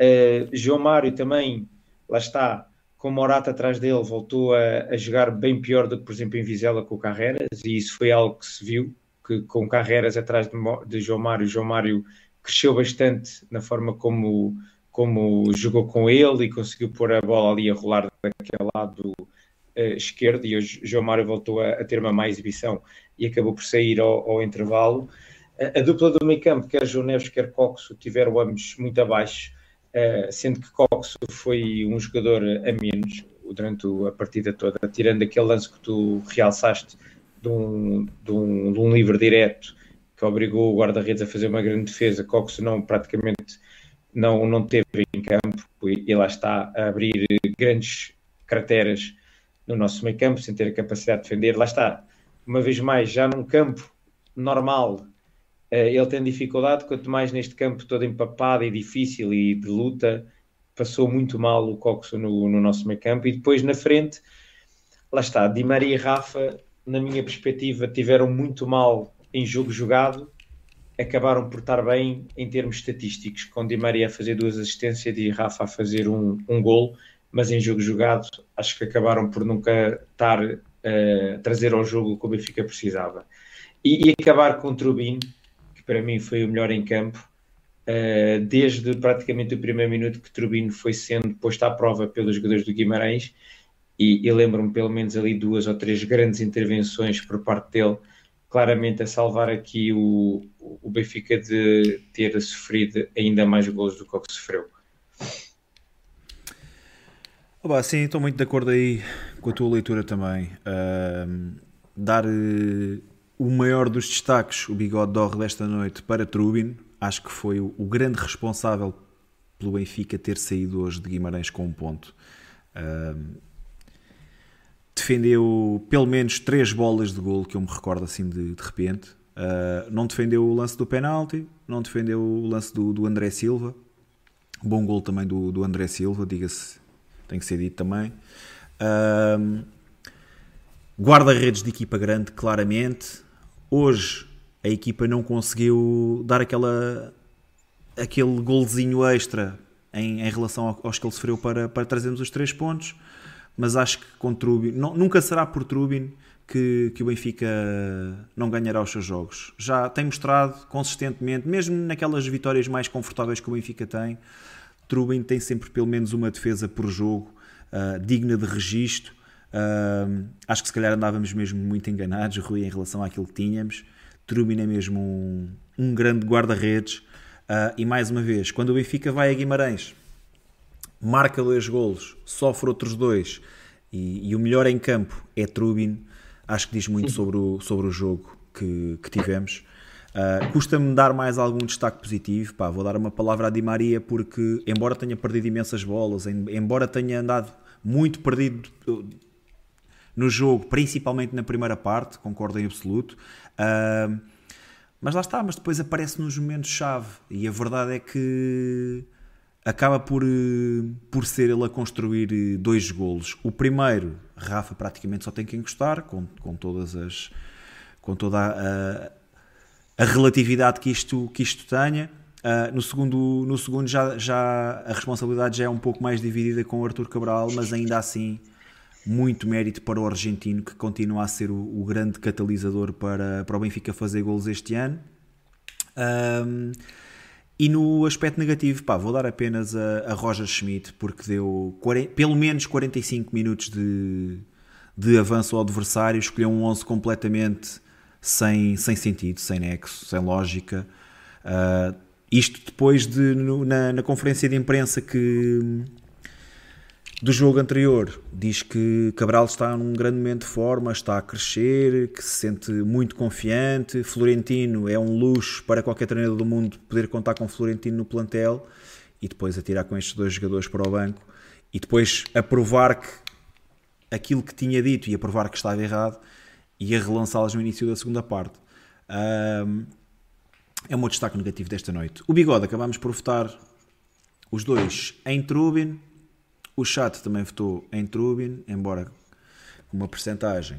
Uh, João Mário também, lá está, com o Morata atrás dele, voltou a, a, jogar bem pior do que, por exemplo, em Vizela com o Carreras, e isso foi algo que se viu que com carreiras atrás de, de João Mário, João Mário cresceu bastante na forma como, como jogou com ele e conseguiu pôr a bola ali a rolar daquele lado uh, esquerdo. E hoje João Mário voltou a, a, ter uma má exibição e acabou por sair ao, ao intervalo. A, a, dupla do meio campo, quer João Neves, quer Coxo, tiveram ambos muito abaixo, uh, sendo que Coxo foi um jogador a menos durante a partida toda, tirando aquele lance que tu realçaste de um, de um, de um livre direto que obrigou o guarda-redes a fazer uma grande defesa, Cox não praticamente não, não teve em campo e, e lá está a abrir grandes crateras no nosso meio campo, sem ter a capacidade de defender. Lá está, uma vez mais, já num campo normal, eh, ele tem dificuldade, quanto mais neste campo todo empapado e difícil e de luta, passou muito mal o Coxo no, no nosso meio campo. E depois na frente, lá está, Di Maria e Rafa, na minha perspectiva, tiveram muito mal em jogo jogado, acabaram por estar bem em termos estatísticos, com Di Maria a fazer duas assistências e Rafa a fazer um, um gol, mas em jogo jogado acho que acabaram por nunca estar uh, trazer ao jogo o que o Benfica precisava. E, e acabar com o Trubin, que para mim foi o melhor em campo, uh, desde praticamente o primeiro minuto que Trubin foi sendo posto à prova pelos jogadores do Guimarães, e, e lembro-me pelo menos ali duas ou três grandes intervenções por parte dele, claramente a salvar aqui o, o Benfica de ter sofrido ainda mais gols do que o que sofreu. Oh, sim, estou muito de acordo aí com a tua leitura também. Uh, dar uh, o maior dos destaques, o bigode d'or desta noite, para Trubin. Acho que foi o, o, grande responsável pelo Benfica ter saído hoje de Guimarães com um ponto. Uh, defendeu pelo menos três bolas de gol que eu me recordo assim de, de repente. Uh, não defendeu o lance do penalti, não defendeu o lance do, do André Silva. Bom gol também do, do André Silva, diga-se, tem que ser dito também. Uh, Guarda-redes de equipa grande, claramente. Hoje a equipa não conseguiu dar aquela, aquele golzinho extra em, em relação aos que ele sofreu para, para trazermos os três pontos mas acho que com Trubin, não, nunca será por Trubin que, que o Benfica não ganhará os seus jogos. Já tem mostrado consistentemente, mesmo naquelas vitórias mais confortáveis que o Benfica tem, Trubin tem sempre pelo menos uma defesa por jogo uh, digna de registro. Uh, acho que se calhar andávamos mesmo muito enganados, Rui, em relação àquilo que tínhamos. Trubin é mesmo um, um grande guarda-redes. Uh, e mais uma vez, quando o Benfica vai a Guimarães, marca dois golos, sofre outros dois e, e, o melhor em campo é Trubin. Acho que diz muito sobre o, sobre o jogo que, que tivemos. Uh, Custa-me dar mais algum destaque positivo. Pá, vou dar uma palavra a Di Maria porque, embora tenha perdido imensas bolas, embora tenha andado muito perdido uh, no jogo, principalmente na primeira parte, concordo em absoluto. Uh, mas lá está, mas depois aparece nos momentos-chave. E a verdade é que acaba por, eh, por ser ele a construir eh, dois golos. O primeiro, Rafa praticamente só tem que encostar, com, com todas as com toda a, a relatividade que isto, que isto tenha. Uh, no segundo, no segundo já, já a responsabilidade já é um pouco mais dividida com o Arthur Cabral, mas ainda assim muito mérito para o argentino que continua a ser o, o grande catalisador para, para o Benfica fazer golos este ano. Um, e no aspecto negativo, pá, vou dar apenas a, a Roger Schmidt, porque deu 40, pelo menos 45 minutos de, de avanço ao adversário, escolheu um 11 completamente sem, sem sentido, sem nexo, sem lógica. Uh, isto depois de, no, na, na conferência de imprensa que do jogo anterior. Diz que Cabral está num grande momento de forma, está a crescer, que se sente muito confiante. Florentino é um luxo para qualquer treinador do mundo poder contar com Florentino no plantel e depois atirar com estes dois jogadores para o banco e depois a provar que aquilo que tinha dito e a provar que estava errado e a relançá-las no início da segunda parte. Um, é o meu destaque negativo desta noite. O Bigode, acabamos por votar os dois em Trubin o chat também votou em Trubin, embora com uma percentagem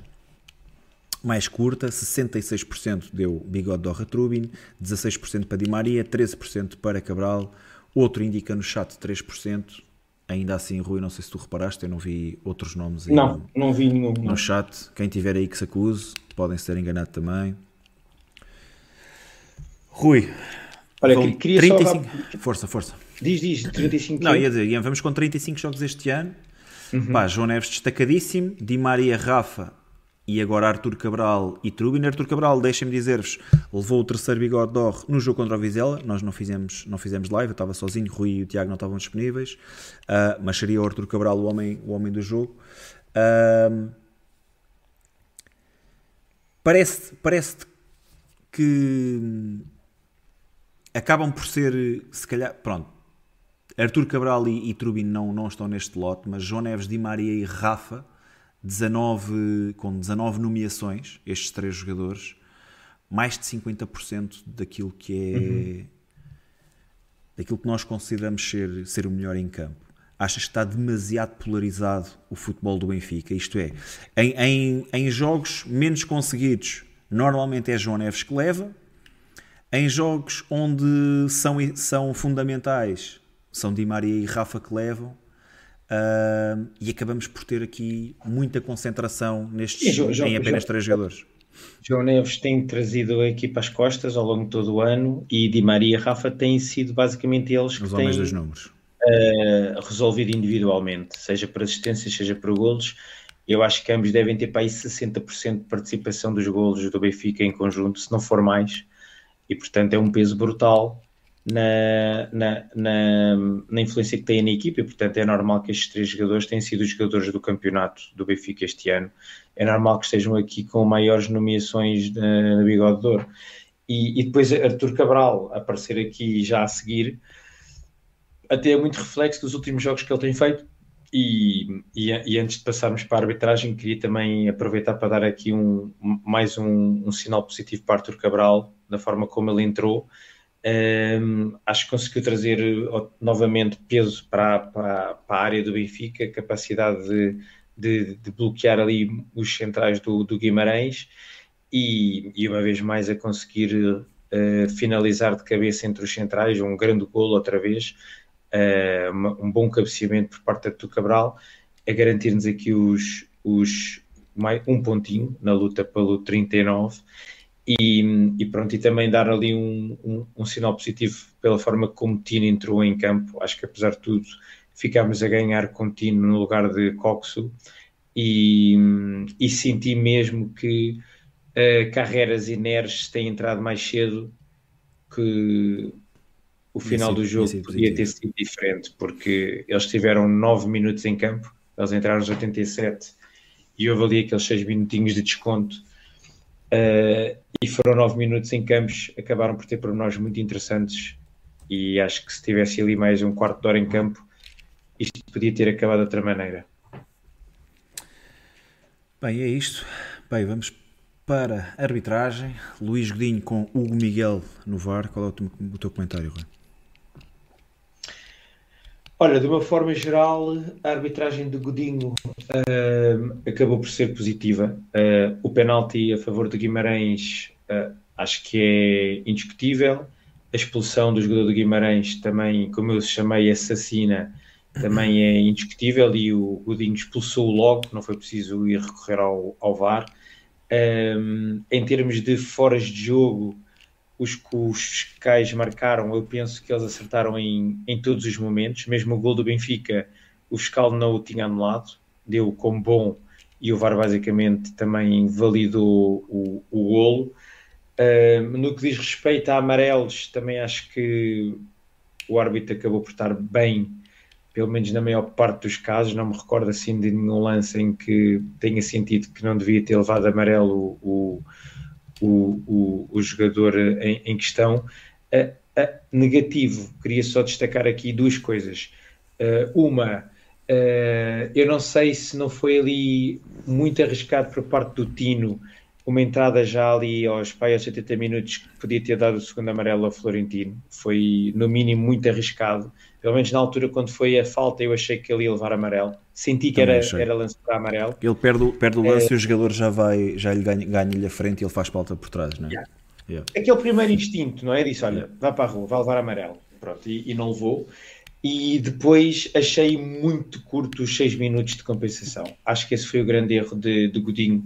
mais curta, 66% deu Bigode Dorra Trubin, 16% para Di Maria, 13% para Cabral, outro indica no chat 3%, ainda assim, Rui, não sei se tu reparaste, eu não vi outros nomes aí não, no, não vi nenhum, no chat, quem tiver aí que se acuse, podem ser enganado também. Rui, Olha, queria 35... só... Força, força. Diz, diz, 35 Não, ia dizer, vamos com 35 jogos este ano. Uhum. Pá, João Neves destacadíssimo, Di Maria, Rafa e agora Artur Cabral e Trubin. Artur Cabral, deixem-me dizer-vos, levou o terceiro bigode d'or no jogo contra o Vizela. Nós não fizemos, não fizemos live, eu estava sozinho, Rui e o Tiago não estavam disponíveis, uh, mas seria o Artur Cabral o homem, o homem do jogo. Uh, parece, parece que acabam por ser, se calhar, pronto, Arthur Cabral e, e Trubin não, não estão neste lote, mas João Neves, Di Maria e Rafa, 19, com 19 nomeações, estes três jogadores, mais de 50% daquilo que é. Uhum. daquilo que nós consideramos ser, ser o melhor em campo. Achas que está demasiado polarizado o futebol do Benfica? Isto é, em, em, em jogos menos conseguidos, normalmente é João Neves que leva. Em jogos onde são, são fundamentais, são Di Maria e Rafa que levam. Uh, e acabamos por ter aqui muita concentração nestes, João, em apenas três jogadores. João Neves tem trazido a equipa às costas ao longo de todo o ano e Di Maria e Rafa têm sido basicamente eles Os que têm dos números. Uh, resolvido individualmente, seja por assistências, seja por golos. Eu acho que ambos devem ter para aí 60% de participação dos golos do Benfica em conjunto, se não for mais, e portanto é um peso brutal na, na, na, na, influência que têm na equipa, e portanto é normal que estes três jogadores tenham sido os jogadores do campeonato do Benfica este ano. É normal que estejam aqui com maiores nomeações na, Bigode de Ouro. E, e, depois Artur Cabral aparecer aqui já a seguir, até é muito reflexo dos últimos jogos que ele tem feito. E, e, e antes de passarmos para a arbitragem, queria também aproveitar para dar aqui um, mais um, um sinal positivo para Artur Cabral, da forma como ele entrou um, acho que conseguiu trazer novamente peso para, para, para, a área do Benfica, capacidade de, de, de bloquear ali os centrais do, do Guimarães e, e, uma vez mais a conseguir uh, finalizar de cabeça entre os centrais, um grande golo outra vez, uh, um bom cabeceamento por parte do Cabral, a garantir-nos aqui os, os um pontinho na luta pelo 39 e, e, pronto, e também dar ali um, um, um, sinal positivo pela forma como Tino entrou em campo. Acho que apesar de tudo ficámos a ganhar com Tino no lugar de Coxo e, e senti mesmo que uh, Carreras e Neres têm entrado mais cedo que o final do jogo podia ter sido diferente, porque eles tiveram 9 minutos em campo, eles entraram nos 87 e houve ali aqueles 6 minutinhos de desconto. Uh, e foram nove minutos em campos, acabaram por ter pormenores muito interessantes e acho que se tivesse ali mais um quarto de hora em campo, isto podia ter acabado de outra maneira. Bem, é isto. Bem, vamos para a arbitragem. Luís Godinho com Hugo Miguel no VAR. Qual é o teu comentário, Rui? Olha, de uma forma geral, a arbitragem de Godinho uh, acabou por ser positiva. Uh, o penalti a favor de Guimarães uh, acho que é indiscutível. A expulsão do jogador de Guimarães também, como eu chamei, assassina, também é indiscutível e o Godinho expulsou logo, não foi preciso ir recorrer ao, ao VAR. Um, em termos de foras de jogo, os que os fiscais marcaram, eu penso que eles acertaram em, em todos os momentos. Mesmo o gol do Benfica, o fiscal não o tinha anulado, deu como bom e o VAR basicamente também validou o, o golo. Uh, no que diz respeito a amarelos, também acho que o árbitro acabou por estar bem, pelo menos na maior parte dos casos. Não me recordo assim de nenhum lance em que tenha sentido que não devia ter levado amarelo o, o, o, o jogador em, em questão. Uh, uh, negativo, queria só destacar aqui duas coisas. Uh, uma, eu não sei se não foi ali muito arriscado por parte do Tino uma entrada já ali aos pai, aos 70 minutos que podia ter dado o segundo amarelo ao Florentino. Foi, no mínimo, muito arriscado. Pelo menos na altura, quando foi a falta, eu achei que ele ia levar amarelo. Senti que era, era lance para amarelo. Ele perde, perde o lance é... e o jogador já, vai, já lhe ganha, ganha-lhe a frente e ele faz falta por trás, não é? Yeah. Yeah. Aquele primeiro instinto, não é? Disse: olha, yeah. vá para a rua, vai levar amarelo. Pronto, e, e não levou. E depois achei muito curto os 6 minutos de compensação. Acho que esse foi o grande erro de, de Godinho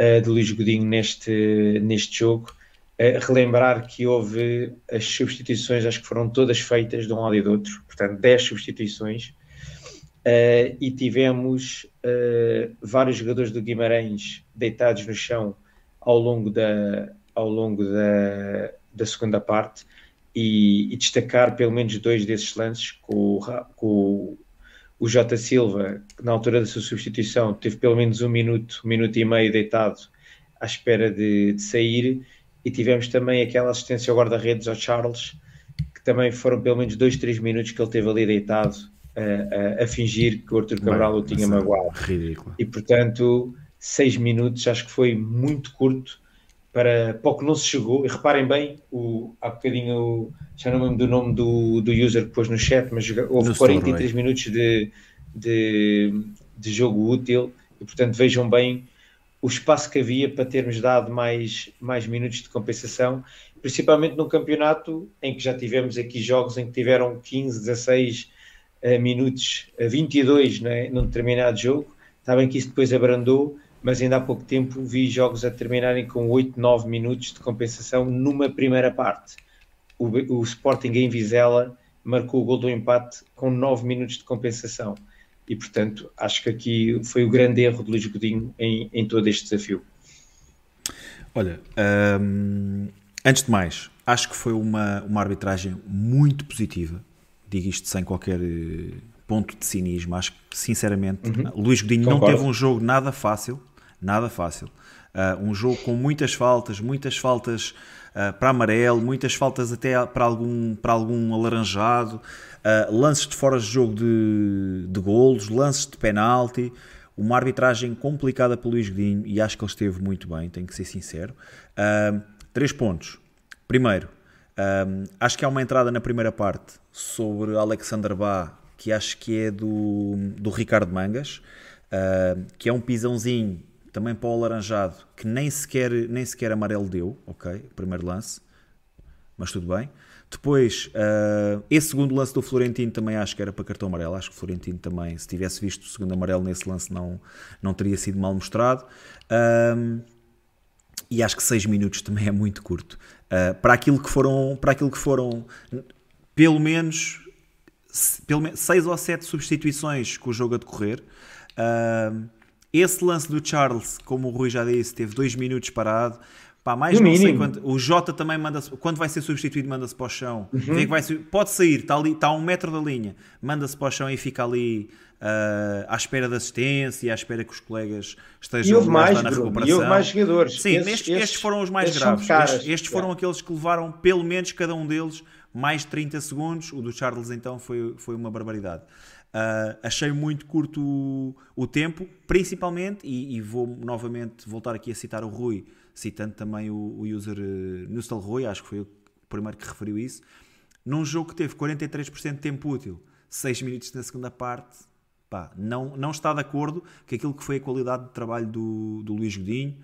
uh, de Luís Godinho neste, neste jogo. Relembrar que houve as substituições, acho que foram todas feitas de um lado e do outro, portanto, 10 substituições. Uh, e tivemos uh, vários jogadores do Guimarães deitados no chão ao longo da, ao longo da, da segunda parte e, e, destacar pelo menos dois desses lances com, com o Jota Silva, na altura da sua substituição, teve pelo menos um minuto, um minuto e meio deitado à espera de, de sair, e tivemos também aquela assistência ao guarda-redes ao Charles, que também foram pelo menos dois, três minutos que ele teve ali deitado a, a, a fingir que o Arthur Cabral Bem, o tinha magoado. Ridículo. E portanto, seis minutos acho que foi muito curto para, para o que não se chegou. E reparem bem, o, há bocadinho, já não lembro do nome do, do user que pôs no chat, mas houve no 43 story. minutos de, de, de jogo útil e portanto vejam bem o espaço que havia para termos dado mais, mais minutos de compensação, principalmente no campeonato em que já tivemos aqui jogos em que tiveram 15, 16 uh, minutos, uh, 22 né, num determinado jogo. Está bem que isso depois abrandou, mas ainda há pouco tempo vi jogos a terminarem com 8, 9 minutos de compensação numa primeira parte. O, o Sporting em Vizela marcou o gol do empate com 9 minutos de compensação e, portanto, acho que aqui foi o grande erro de Luís Godinho em, em todo este desafio. Olha, hum, antes de mais, acho que foi uma, uma arbitragem muito positiva. Digo isto sem qualquer eh, ponto de cinismo. Acho que, sinceramente, uhum. Luís Godinho Concordo. não teve um jogo nada fácil. Nada fácil. Uh, um jogo com muitas faltas, muitas faltas uh, para amarelo, muitas faltas até para algum, para algum alaranjado uh, lances de fora de jogo de, de golos, lances de penalti, uma arbitragem complicada pelo Luís Godinho e acho que ele esteve muito bem, tenho que ser sincero. Três pontos. Primeiro, acho que há uma entrada na primeira parte sobre Alexander Bá, que acho que é do, do Ricardo Mangas, que é um pisãozinho também para o alaranjado, que nem sequer, nem sequer amarelo deu, ok, primeiro lance, mas tudo bem. Depois, uh, esse segundo lance do Florentino também acho que era para cartão amarelo. Acho que o Florentino também, se tivesse visto o segundo amarelo nesse lance, não, não teria sido mal mostrado. Uh, e acho que 6 minutos também é muito curto. Uh, para, aquilo que foram, para aquilo que foram, pelo menos, pelo menos 6 ou 7 substituições com o jogo a decorrer. Esse lance do Charles, como o Rui já disse, teve 2 minutos parado. Pá, mais no não mínimo. sei quanto. O Jota também manda quando vai ser substituído, manda-se para o chão. Uhum. Vê que vai pode sair, está, ali, está a um metro da linha, manda-se para o chão e fica ali uh, à espera da assistência, à espera que os colegas estejam mais, lá na Bruno, recuperação. E houve mais jogadores. Sim, estes, estes, estes foram os mais graves. Estes, estes, foram yeah. aqueles que levaram, pelo menos cada um deles, mais 30 segundos. O do Charles, então, foi, foi uma barbaridade. Uh, achei muito curto o, o tempo, principalmente, e, e, vou novamente voltar aqui a citar o Rui citando também o, o user uh, Nustalrooy, acho que foi o primeiro que referiu isso, num jogo que teve 43% de tempo útil, 6 minutos na segunda parte, pá, não, não está de acordo com aquilo que foi a qualidade de trabalho do, do Luís Godinho.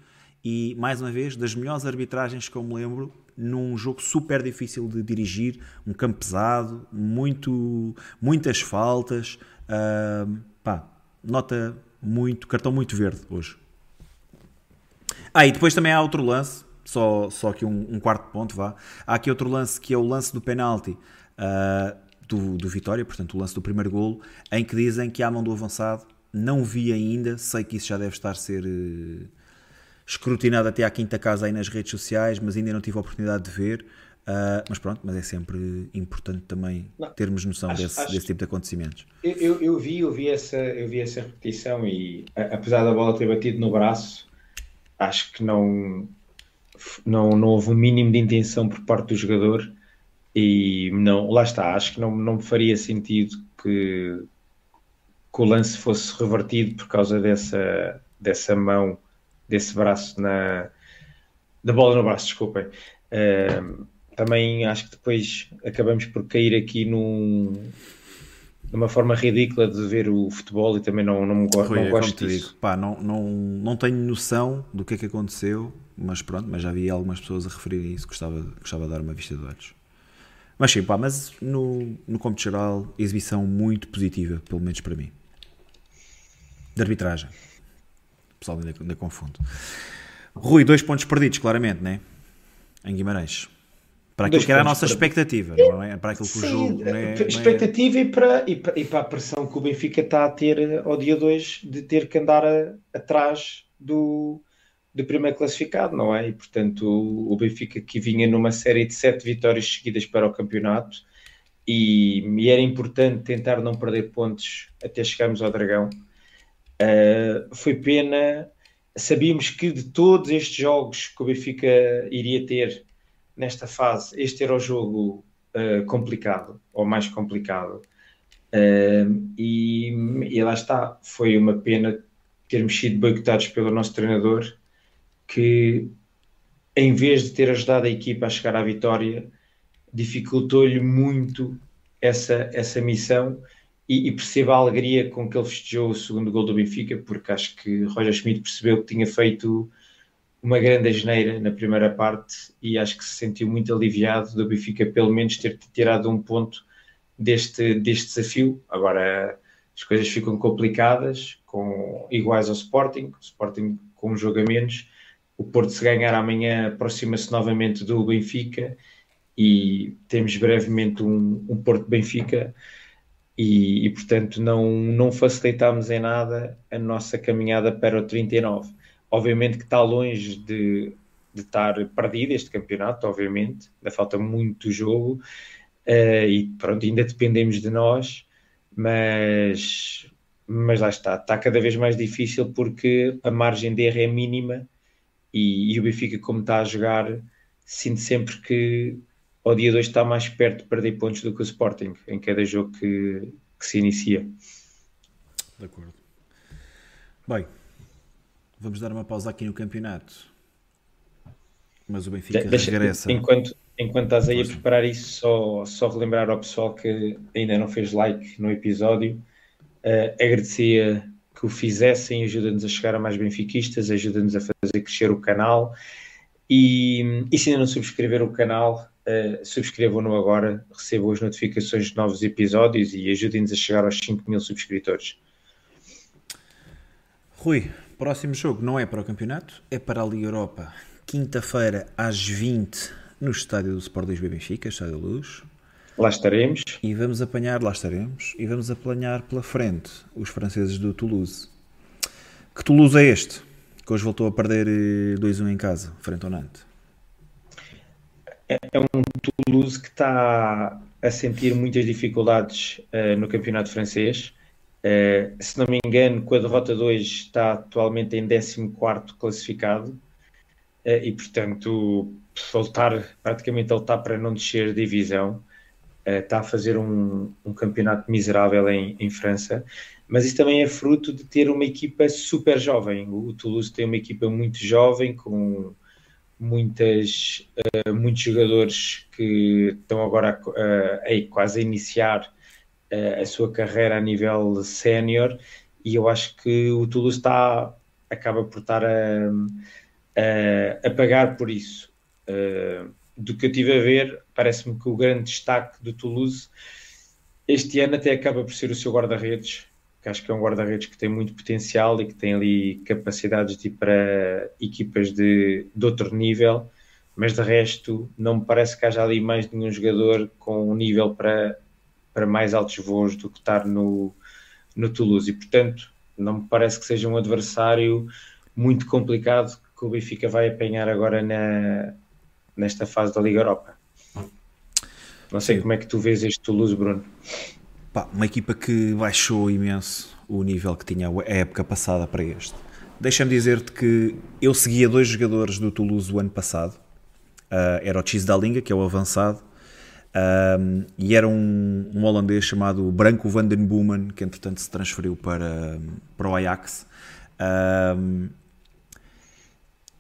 E, mais uma vez, das melhores arbitragens que eu me lembro num jogo super difícil de dirigir, um campo pesado, muito, muitas faltas, uh, pá, nota muito, cartão muito verde hoje. Ah, e depois também há outro lance, só, só aqui um, um quarto ponto, vá. Há aqui outro lance que é o lance do penalti uh, do, do Vitória, portanto, o lance do primeiro golo, em que dizem que há mão do avançado. Não vi ainda, sei que isso já deve estar a ser uh, escrutinado até à quinta casa aí nas redes sociais, mas ainda não tive a oportunidade de ver. Uh, mas pronto, mas é sempre importante também não, termos noção acho, desse, acho, desse, tipo de acontecimentos. Eu, eu, vi, eu vi essa, eu vi essa repetição e apesar da bola ter batido no braço, acho que não, não, não houve um mínimo de intenção por parte do jogador e não, lá está, acho que não, não me faria sentido que, que o lance fosse revertido por causa dessa, dessa mão, desse braço na da bola no braço, desculpem. Uh, também acho que depois acabamos por cair aqui num, de uma forma ridícula de ver o futebol e também não, não, me gosto, Rui, não gosto disso. Digo, pá, não, não, não tenho noção do que é que aconteceu, mas pronto, mas já vi algumas pessoas a referir isso, gostava, gostava de dar uma vista de olhos. Mas sim, pá, mas no, no cômputo geral, exibição muito positiva, pelo menos para mim. De arbitragem. Pessoal ainda, ainda confundo. Rui, dois pontos perdidos, claramente, né? Em Guimarães. Para aquilo que era a nossa para... expectativa, não é? Para aquilo que Sim, o jogo. Não é, expectativa é... E, para, e, para, e para a pressão que o Benfica está a ter ao dia 2 de ter que andar a, atrás do, do primeiro classificado, não é? E portanto o, o Benfica que vinha numa série de sete vitórias seguidas para o campeonato e, e era importante tentar não perder pontos até chegarmos ao Dragão. Uh, foi pena. Sabíamos que de todos estes jogos que o Benfica iria ter nesta fase, este era o jogo uh, complicado, ou mais complicado. Uh, e, e, lá está, foi uma pena termos sido boicotados pelo nosso treinador, que em vez de ter ajudado a equipa a chegar à vitória, dificultou-lhe muito essa, essa missão e, e percebo a alegria com que ele festejou o segundo gol do Benfica, porque acho que Roger Schmidt percebeu que tinha feito uma grande asneira na primeira parte e acho que se sentiu muito aliviado do Benfica pelo menos ter tirado um ponto deste, deste desafio. Agora as coisas ficam complicadas, com iguais ao Sporting, Sporting com um jogo a menos. O Porto, se ganhar amanhã, aproxima-se novamente do Benfica e temos brevemente um, um Porto-Benfica e, e, portanto, não, não facilitamos em nada a nossa caminhada para o 39. Obviamente que está longe de, de estar perdido este campeonato, obviamente, ainda falta muito jogo uh, e pronto, ainda dependemos de nós, mas, mas lá está, está cada vez mais difícil porque a margem de erro é mínima e, e o Benfica, como está a jogar, sinto sempre que ao dia 2 está mais perto de perder pontos do que o Sporting em cada jogo que, que se inicia. De acordo. Bem, vamos dar uma pausa aqui no campeonato. Mas o Benfica de deixa, regressa. Enquanto, enquanto estás aí a preparar isso, só, só relembrar ao pessoal que ainda não fez like no episódio, uh, agradecia que o fizessem, ajuda-nos a chegar a mais benfiquistas, ajuda-nos a fazer crescer o canal. E, e se ainda não subscrever o canal, uh, subscrevam-no agora, recebam as notificações de novos episódios e ajudem-nos a chegar aos 5 mil subscritores. Rui, próximo jogo não é para o campeonato, é para a Liga Europa. Quinta-feira às 20 no estádio do Sport Lisboa Benfica, Estádio Luz. Lá estaremos. E vamos apanhar, lá estaremos, e vamos apanhar pela frente os franceses do Toulouse. Que Toulouse é este? Que hoje voltou a perder 2-1 eh, em casa, frente ao Nantes. É, é um Toulouse que está a sentir muitas dificuldades uh, no campeonato francês. Uh, se não me engano, com a derrota 2 está atualmente em 14 classificado uh, e, portanto, voltar praticamente a lutar para não descer divisão. está a fazer um, um campeonato miserável em, em, França, mas isso também é fruto de ter uma equipa super jovem. O Toulouse tem uma equipa muito jovem, com muitas, uh, muitos jogadores que estão agora uh, quase a iniciar uh, a sua carreira a nível sénior e eu acho que o Toulouse está, acaba por estar a, a, a pagar por isso. do que eu tive a ver, parece-me que o grande destaque do Toulouse este ano até acaba por ser o seu guarda-redes, que acho que é um guarda-redes que tem muito potencial e que tem ali capacidades de ir para equipas de, de outro nível, mas de resto não me parece que haja ali mais nenhum jogador com um nível para, para mais altos voos do que estar no, no Toulouse e portanto não me parece que seja um adversário muito complicado que o Benfica vai apanhar agora na, nesta fase da Liga Europa. Não sei Sim. como é que tu vês este Toulouse, Bruno. Pá, uma equipa que baixou imenso o nível que tinha a época passada para este. Deixa-me dizer-te que eu seguia dois jogadores do Toulouse o ano passado. Uh, era o Chis Dalinga, que é o avançado, um, e era um, um, holandês chamado Branco van den Boomen, que entretanto se transferiu para, para o Ajax. Um,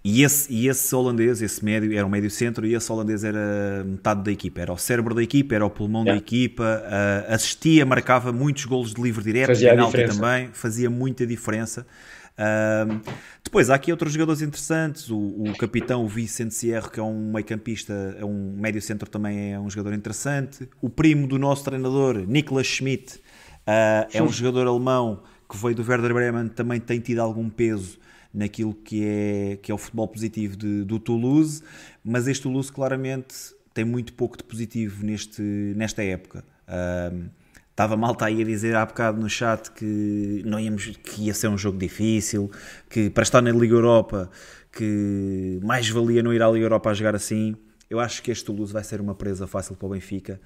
e esse, e esse holandês, esse médio, era um médio centro e esse holandês era metade da equipa, era o cérebro da equipa, era o pulmão yeah. da equipa, uh, assistia, marcava muitos golos de livre direto, fazia penalti também, fazia muita diferença. Uh, depois há aqui outros jogadores interessantes, o, o capitão o Vicente Sierra, que é um meio campista, é um médio centro também é um jogador interessante. O primo do nosso treinador, Niklas Schmidt, uh, é um jogador alemão que veio do Werder Bremen, também tem tido algum peso naquilo que é, que é o futebol positivo de, do Toulouse, mas este Toulouse claramente tem muito pouco de positivo neste, nesta época. Um, estava malta aí a dizer há bocado no chat que, não íamos, que ia ser um jogo difícil, que para estar na Liga Europa, que mais valia não ir à Liga Europa a jogar assim. Eu acho que este Toulouse vai ser uma presa fácil para o Benfica.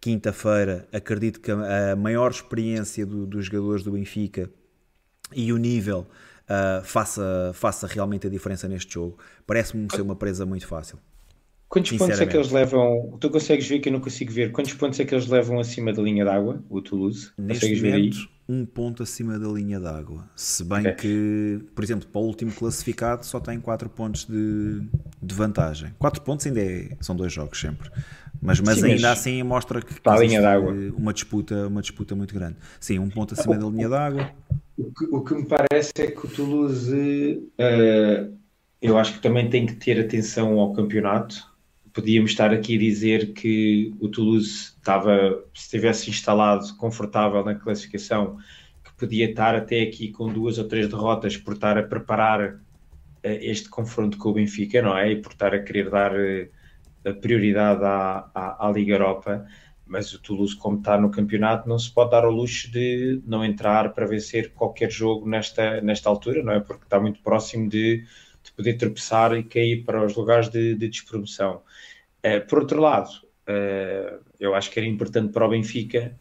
Quinta-feira, acredito que a maior experiência do, dos jogadores do Benfica e o nível uh, faça, faça realmente a diferença neste jogo. Parece-me ser uma presa muito fácil. Quantos pontos é que eles levam? Tu consegues ver que eu não consigo ver. Quantos pontos é que eles levam acima da linha d'água, o Toulouse? Neste consegues momento, ver aí? Um ponto acima da linha d'água. Se bem okay. que, por exemplo, para o último classificado só tem 4 pontos de, de vantagem. 4 pontos ainda é, são dois jogos sempre. Mas, mas Sim, ainda mas assim mostra que, que linha d'água. uma disputa, uma disputa muito grande. Sim, um ponto acima da linha d'água. O que, o que me parece é que o Toulouse, uh, eu acho que também tem que ter atenção ao campeonato podíamos estar aqui a dizer que o Toulouse estava, se estivesse instalado confortável na classificação, que podia estar até aqui com duas ou três derrotas por estar a preparar uh, este confronto com o Benfica, não é? E por estar a querer dar uh, prioridade à, à, à, Liga Europa. Mas o Toulouse, como está no campeonato, não se pode dar ao luxo de não entrar para vencer qualquer jogo nesta, nesta altura, não é? Porque está muito próximo de poder tropeçar e cair para os lugares de, de despromoção. Uh, por outro lado, uh, eu acho que era importante para o Benfica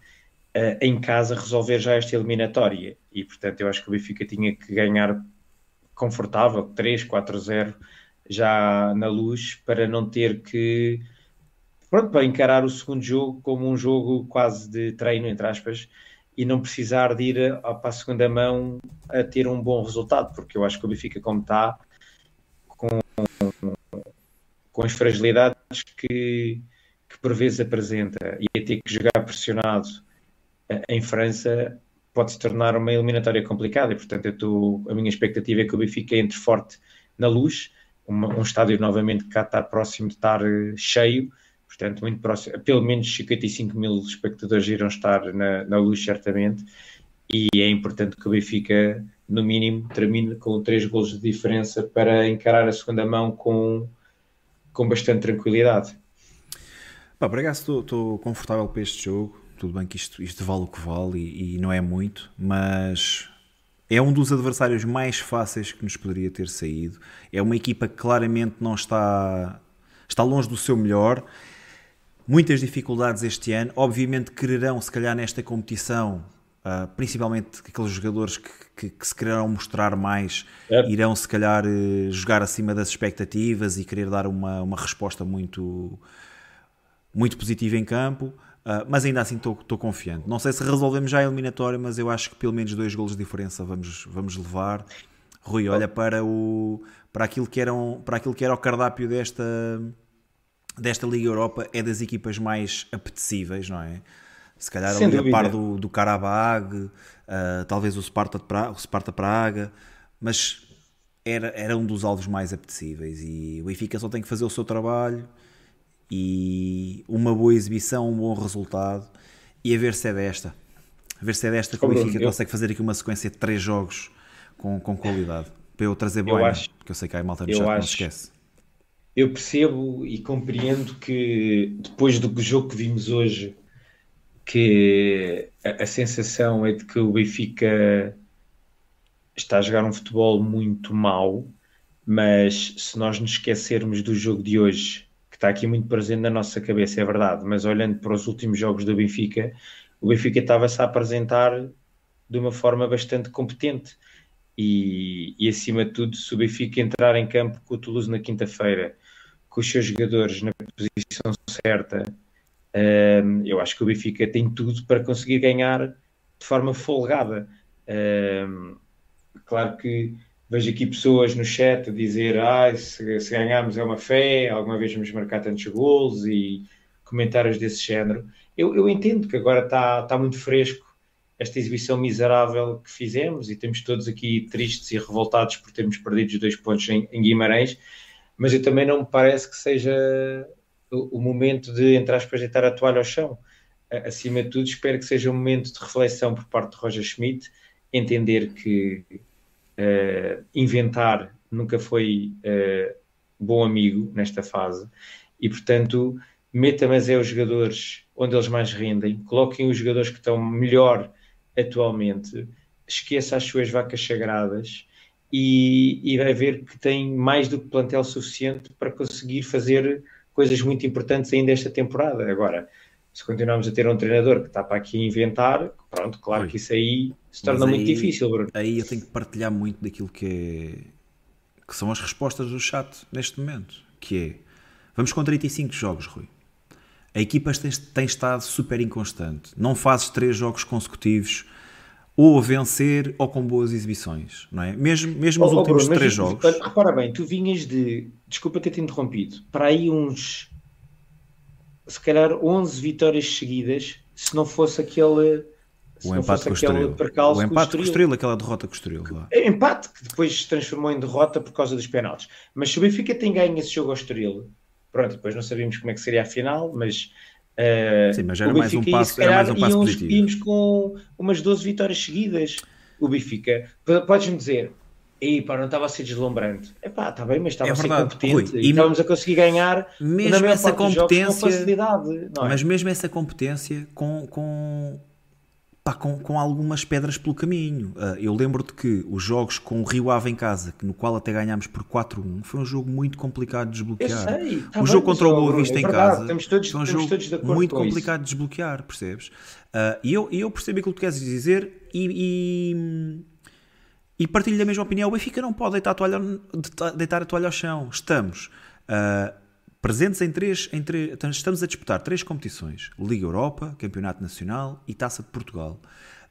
uh, em casa resolver já esta eliminatória e, portanto, eu acho que o Benfica tinha que ganhar confortável 3, 4-0 já na luz para não ter que pronto, para encarar o segundo jogo como um jogo quase de treino, entre aspas, e não precisar de ir a, para a segunda mão a ter um bom resultado, porque eu acho que o Benfica, como está, com, as fragilidades que, que por vezes apresenta. E a ter que jogar pressionado eh, em França pode se tornar uma eliminatória complicada. E portanto eu tô, a minha expectativa é que o Benfica entre forte na luz. Uma, um estádio novamente que cá está próximo de estar eh, cheio. Portanto muito próximo, pelo menos 55 mil espectadores irão estar na, na luz certamente. E é importante que o Benfica no mínimo, termine com três golos de diferença para encarar a segunda mão com, com bastante tranquilidade. Pá, por acaso estou confortável para este jogo. Tudo bem que isto, isto vale o que vale e, e não é muito, mas é um dos adversários mais fáceis que nos poderia ter saído. É uma equipa que claramente não está, está longe do seu melhor. Muitas dificuldades este ano. Obviamente quererão, se calhar, nesta competição, Uh, principalmente aqueles jogadores que, que, que, se quererão mostrar mais é. irão se calhar uh, jogar acima das expectativas e querer dar uma, uma resposta muito, muito positiva em campo. Uh, mas ainda assim estou confiante. Não sei se resolvemos já a eliminatória, mas eu acho que pelo menos dois golos de diferença vamos, vamos levar. Rui, olha para, o, para, aquilo que era um, para aquilo que era o cardápio desta, desta Liga Europa, é das equipas mais apetecíveis, não é? Se calhar Sem ali dúvida. a par do, do Karabag, uh, talvez o Sparta, Praga, o Sparta Praga, mas era, era um dos alvos mais apetecíveis e o Benfica só tem que fazer o seu trabalho e uma boa exibição, um bom resultado e a ver se é desta. A ver se é desta que o Benfica consegue fazer aqui uma sequência de três jogos com, com qualidade. Para eu trazer boa, acho... porque eu sei que há malta no chat, acho... não se esquece. Eu percebo e compreendo que depois do jogo que vimos hoje que a, a, sensação é de que o Benfica está a jogar um futebol muito mau, mas se nós nos esquecermos do jogo de hoje, que está aqui muito presente na nossa cabeça, é verdade, mas olhando para os últimos jogos do Benfica, o Benfica estava-se a apresentar de uma forma bastante competente. E, e, acima de tudo, se o Benfica entrar em campo com o Toulouse na quinta-feira, com os seus jogadores na posição certa, um, eu acho que o Benfica tem tudo para conseguir ganhar de forma folgada. Um, claro que vejo aqui pessoas no chat a dizer ah, se, se ganharmos é uma fé, alguma vez vamos marcar tantos gols e comentários desse género. Eu, eu entendo que agora está, está muito fresco esta exibição miserável que fizemos e estamos todos aqui tristes e revoltados por termos perdido os dois pontos em, em Guimarães, mas eu também não me parece que seja o, momento de, entre aspas, deitar a toalha ao chão. Acima de tudo, espero que seja um momento de reflexão por parte de Roger Schmidt, entender que uh, inventar nunca foi uh, bom amigo nesta fase. E, portanto, meta mas é os jogadores onde eles mais rendem, coloquem os jogadores que estão melhor atualmente, esqueça as suas vacas sagradas. E, e vai ver que tem mais do que plantel suficiente para conseguir fazer coisas muito importantes ainda esta temporada. Agora, se continuarmos a ter um treinador que está para aqui inventar, pronto, claro Oi. que isso aí se torna aí, muito difícil, Bruno. Aí eu tenho que partilhar muito daquilo que é que são as respostas do chat neste momento, que é Vamos com 35 jogos, Rui. A equipa tem, tem estado super inconstante. Não fazes três jogos consecutivos ou a vencer ou com boas exibições, não é? Mesmo, mesmo os oh, últimos Bruno, três jogos. Repara bem, tu vinhas de, desculpa ter-te interrompido, para aí uns, se calhar 11 vitórias seguidas, se não fosse aquele o empate com o Estoril. O empate com o Estoril, aquela derrota com o Estoril. É empate que depois se transformou em derrota por causa dos penaltis. Mas se o Benfica tem ganho esse jogo ao Estoril, pronto, depois não sabíamos como é que seria a final, mas Uh, Sim, mas era mais, um passo, era mais um passo íamos, positivo. Íamos com umas 12 vitórias seguidas. O Benfica, podes-me dizer, e pá, não estava a ser deslumbrante. É pá, está bem, mas estava é a ser competente Rui, e, estávamos a conseguir ganhar mesmo essa competência, com facilidade. É? Mas mesmo essa competência com, com pá, com, com algumas pedras pelo caminho. Uh, eu lembro-te que os jogos com o Rio Ave em casa, no qual até ganhámos por 4-1, foi um jogo muito complicado de desbloquear. Sei, tá o jogo contra o Boa Vista é em casa todos, foi um jogo muito complicado de desbloquear, percebes? Uh, e eu, eu percebo aquilo que tu queres dizer e, e, e, partilho da mesma opinião. O Benfica não pode deitar a toalha, deitar a toalha ao chão. Estamos. Uh, presentes em três, em três, então estamos a disputar três competições: Liga Europa, Campeonato Nacional e Taça de Portugal.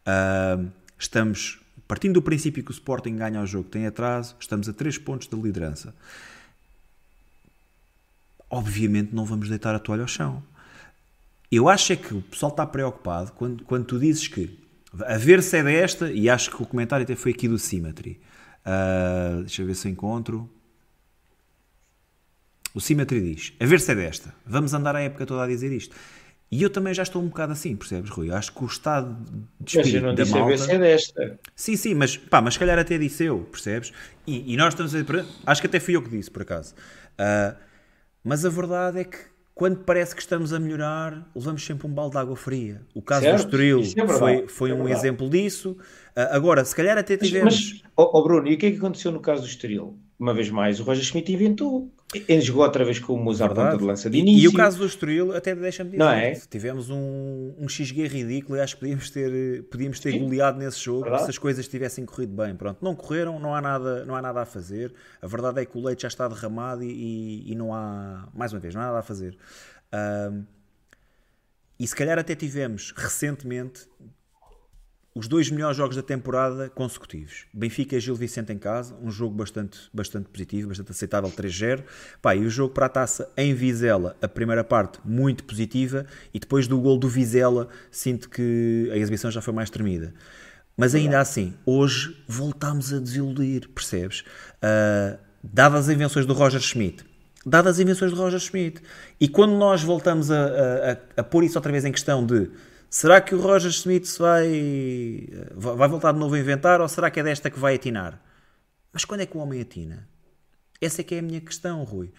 Uh, estamos partindo do princípio que o Sporting ganha o jogo, tem atraso, estamos a três pontos da liderança. Obviamente não vamos deitar a toalha ao chão. Eu acho é que o pessoal está preocupado quando, quando tu dizes que a ver se é desta, e acho que o comentário até foi aqui do Symmetry. Uh, deixa eu ver se encontro. O Symmetry diz: a ver se é desta. Vamos andar a época toda a dizer isto. E eu também já estou um bocado assim, percebes, Rui? Acho que o estado de espírito mas eu não da disse malta... a ver se é desta. Sim, sim, mas pá, mas se calhar até disse eu, percebes? E, e nós estamos a... Acho que até fui eu que disse, por acaso. Uh, mas a verdade é que quando parece que estamos a melhorar, levamos sempre um balde de água fria. O caso certo, do Estoril é foi, foi é um exemplo disso. Uh, agora, se calhar até tivemos... Mas, mas oh, oh Bruno, e o que é que aconteceu no caso do Estoril? Uma vez mais, o Roger Schmidt inventou ele jogou outra vez com o ponta de lança de início. E, o caso do Estoril, até deixa-me dizer, não é? tivemos um, um XG ridículo e acho que podíamos ter, podíamos ter goleado nesse jogo verdade? se as coisas tivessem corrido bem. Pronto, não correram, não há nada, não há nada a fazer. A verdade é que o leite já está derramado e, e não há, mais uma vez, não há nada a fazer. Um, e se calhar até tivemos recentemente os dois melhores jogos da temporada consecutivos. Benfica e Gil Vicente em casa, um jogo bastante, bastante positivo, bastante aceitável, 3-0. Pá, e o jogo para a taça em Vizela, a primeira parte muito positiva, e depois do gol do Vizela, sinto que a exibição já foi mais tremida. Mas ainda assim, hoje voltámos a desiludir, percebes? Uh, dadas as invenções do Roger Schmidt, dadas as invenções do Roger Schmidt, e quando nós voltamos a, a, a, a pôr isso outra vez em questão de Será que o Roger Smith vai, vai voltar de novo a inventar ou será que é desta que vai atinar? Mas quando é que o homem atina? Essa é que é a minha questão, Rui.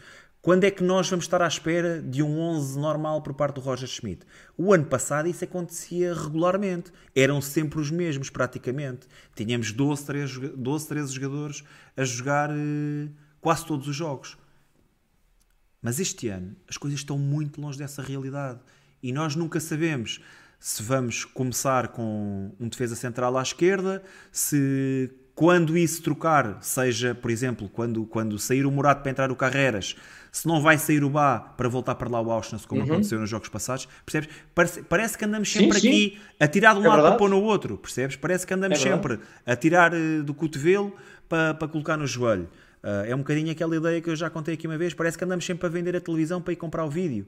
Quando é que nós vamos estar à espera de um 11 normal por parte do Roger Schmidt? O ano passado isso acontecia regularmente. Eram sempre os mesmos, praticamente. Tínhamos 12, 13, 12 13 jogadores a jogar eh, quase todos os jogos. Mas este ano as coisas estão muito longe dessa realidade. E nós nunca sabemos se vamos começar com um defesa central à esquerda, se quando isso trocar, seja, por exemplo, quando, quando sair o Murato para entrar o Carreras, se não vai sair o Bá para voltar para lá o Auschwitz, como uhum. aconteceu nos jogos passados, percebes? Parece, parece que andamos sempre sim, aqui sim. a tirar de um é lado para pôr no outro, percebes? Parece que andamos é sempre a tirar uh, do cotovelo para, para colocar no joelho. Uh, é um bocadinho aquela ideia que eu já contei aqui uma vez, parece que andamos sempre a vender a televisão para ir comprar o vídeo.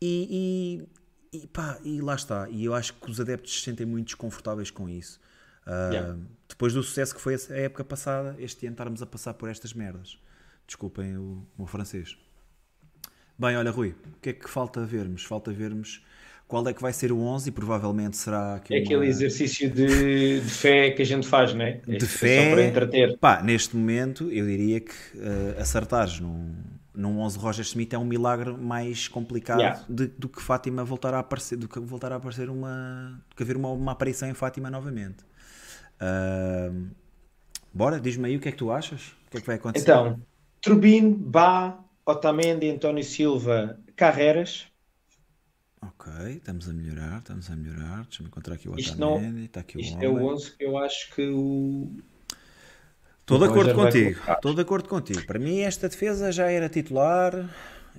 E, e pá, e lá está. E eu acho que os adeptos se sentem muito desconfortáveis com isso. Uh, yeah. Depois do sucesso que foi a época passada, este ano estarmos a passar por estas merdas. Desculpem o, o francês. Bem, olha, Rui, o que é que falta vermos? Falta vermos qual é que vai ser o 11 e provavelmente será aquele, é aquele exercício de, de, fé que a gente faz, não é? De fé, para entreter. Pá, neste momento eu diria que uh, acertares num, num 11 Roger Smith é um milagre mais complicado yeah. de, do que Fátima voltar a aparecer, do que voltar a aparecer uma, do que haver uma, uma aparição em Fátima novamente. Uh, bora, diz-me aí o que é que tu achas? O que é que vai acontecer? Então, Turbin, Bá, Otamendi, António Silva, Carreras. Ok, estamos a melhorar, estamos a melhorar. Deixa-me encontrar aqui o Otamendi. Isto, não, está aqui o isto é o 11 que eu acho que o Estou de acordo contigo. Estou de acordo contigo. Para mim, esta defesa já era titular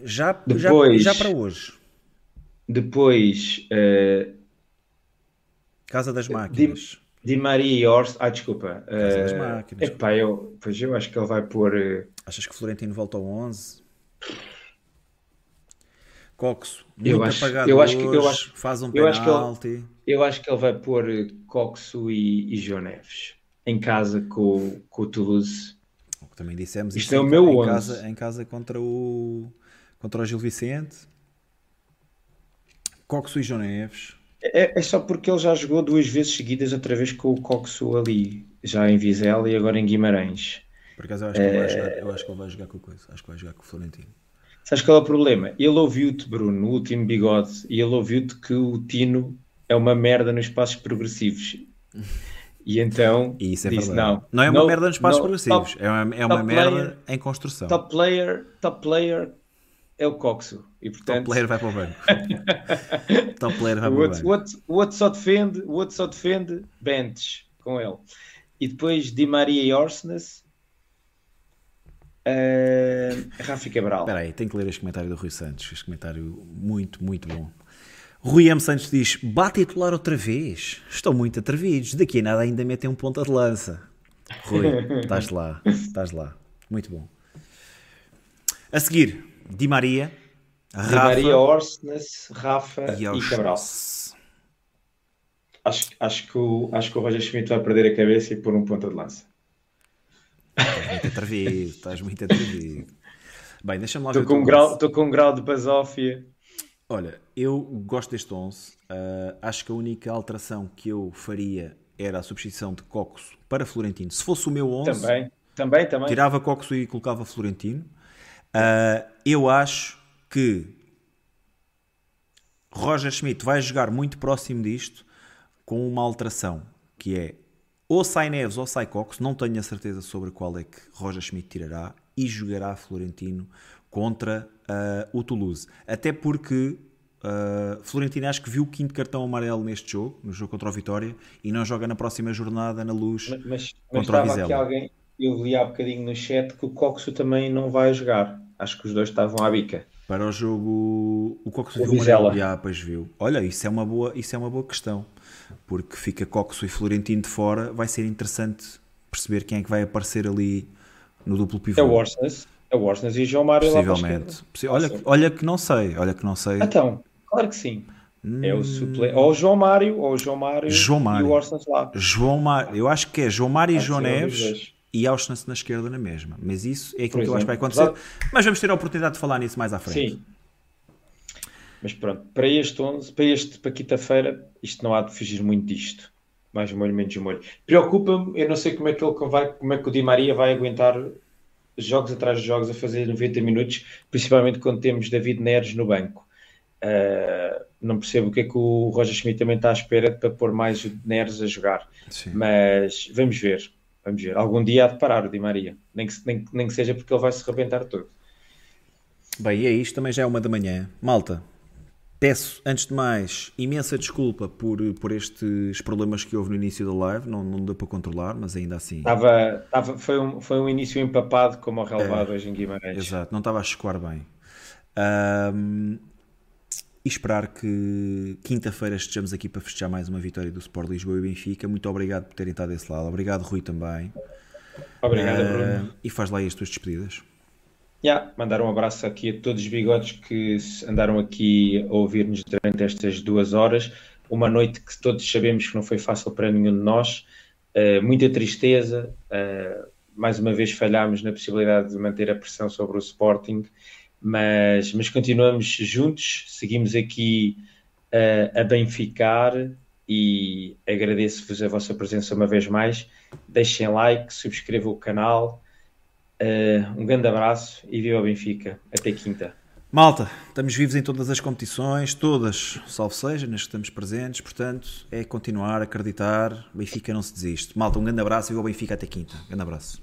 já, depois, já, já para hoje. Depois. Uh, Casa das Máquinas. Di, Di Maria e Orst. Ah, desculpa. Casa uh, das Máquinas. Epá, eu, pois eu acho que ele vai pôr. Uh, Achas que Florentino volta ao 11? Coxo, eu acho, eu acho que, eu acho, faz um eu penalti. Acho ele, eu acho que ele vai pôr Coxo e, e João Neves em casa com, com o Toulouse. O que também dissemos Isto é o meu em, casa, em casa contra o contra o Gil Vicente. Coxo e João Neves. É, é, só porque ele já jogou duas vezes seguidas, outra vez com o Coxo ali, já em Vizela e agora em Guimarães. Por acaso eu acho, que ele vai jogar, eu acho que ele vai jogar com o coisa, acho que vai jogar com o Florentino. Sabes qual é o problema? Ele ouviu-te, Bruno, no último bigode, e ele ouviu-te que o Tino é uma merda nos passos progressivos. E então e isso é disse, não. Não é uma no, merda nos passos no, progressivos, top, é uma, é uma merda player, em construção. Top player, top player é o Coxo. E, portanto... Top player vai para o banco. top player vai para o, outro, banco. O outro, o outro só defende, o outro só defende Bentes com ele. E depois Di Maria e Orsnes Uh, Rafa Cabral. Espera aí, tenho que ler este comentário do Rui Santos. Este comentário muito, muito bom. Rui M. Santos diz: bate titular outra vez. Estão muito atrevidos. Daqui a nada ainda metem um ponta de lança. Rui, estás lá. Estás lá. Muito bom. A seguir, Di Maria, Di Rafa, Maria, Orsnes, Rafa e, e Cabral. Acho, acho, que o, acho que o Roger Schmidt vai perder a cabeça e pôr um ponta de lança. Estás muito atrevido, estás muito atrevido. Bem, deixa-me lá estou ver. Com um grau, estou com um grau de basófia. Olha, eu gosto deste 11. Uh, acho que a única alteração que eu faria era a substituição de Coxo para Florentino. Se fosse o meu 11, também, também, também. tirava Coxo e colocava Florentino. Uh, eu acho que Roger Schmidt vai jogar muito próximo disto com uma alteração que é ou sai Neves ou sai Cox, não tenho a certeza sobre qual é que Roger Schmidt tirará e jogará Florentino contra uh, o Toulouse. Até porque uh, Florentino acho que viu o quinto cartão amarelo neste jogo, no jogo contra o Vitória, e não joga na próxima jornada na luz mas, mas, contra mas o Vizela. Alguém, eu li há bocadinho no chat que o Coxo também não vai jogar. Acho que os dois estavam à bica. Para o jogo, o Coxo viu o amarelo. Já, pois viu. Olha, isso é uma boa, isso é uma boa questão porque fica Coxo e Florentino de fora, vai ser interessante perceber quem é que vai aparecer ali no duplo pivô. É o Orsnes, é o Orsnes e João Mário Possivelmente. olha, olha que não sei, olha que não sei. Então, claro que sim. Hum... É o suplente. Ou o João Mário, ou o João Mário, João Mário. e o Orsnes lá. João Mário, eu acho que é João Mário e João Neves e Orsnes na esquerda na mesma. Mas isso é aquilo que eu acho que vai acontecer. Mas vamos ter a oportunidade de falar nisso mais à frente. Sim, mas pronto, para este 11, para este, para quinta-feira, isto não há de fugir muito disto. Mais molho, menos molho. Preocupa-me, eu não sei como é que ele vai, como é que o Di Maria vai aguentar jogos atrás de jogos a fazer 90 minutos, principalmente quando temos David Neres no banco. Uh, não percebo o que é que o Roger Schmidt também está à espera para pôr mais Neres a jogar. Sim. Mas vamos ver, vamos ver. Algum dia há de parar o Di Maria, nem que, nem, nem que seja porque ele vai se rebentar todo. Bem, e é isto, também já é uma da manhã. Malta, Peço, antes de mais, imensa desculpa por, por estes problemas que houve no início da live. Não, não deu para controlar, mas ainda assim. Estava, estava, foi, um, foi um início empapado, como o relevado é, hoje em Guimarães. Exato, não estava a escoar bem. Um, e esperar que quinta-feira estejamos aqui para festejar mais uma vitória do Sport Lisboa e Benfica. Muito obrigado por terem estado desse lado. Obrigado, Rui, também. Obrigado, uh, Bruno. E faz lá as tuas despedidas. Yeah, mandar um abraço aqui a todos os bigodes que andaram aqui a ouvir-nos durante estas duas horas. Uma noite que todos sabemos que não foi fácil para nenhum de nós. Uh, muita tristeza. Uh, mais uma vez falhámos na possibilidade de manter a pressão sobre o Sporting, mas, mas continuamos juntos. Seguimos aqui uh, a benficar e agradeço-vos a vossa presença uma vez mais. Deixem like, subscrevam o canal Uh, um grande abraço e viva o Benfica. Até quinta. Malta, estamos vivos em todas as competições, todas, salvo seja, nas que estamos presentes, portanto, é continuar a acreditar, Benfica não se desiste. Malta, um grande abraço e viva o Benfica até quinta. Grande abraço.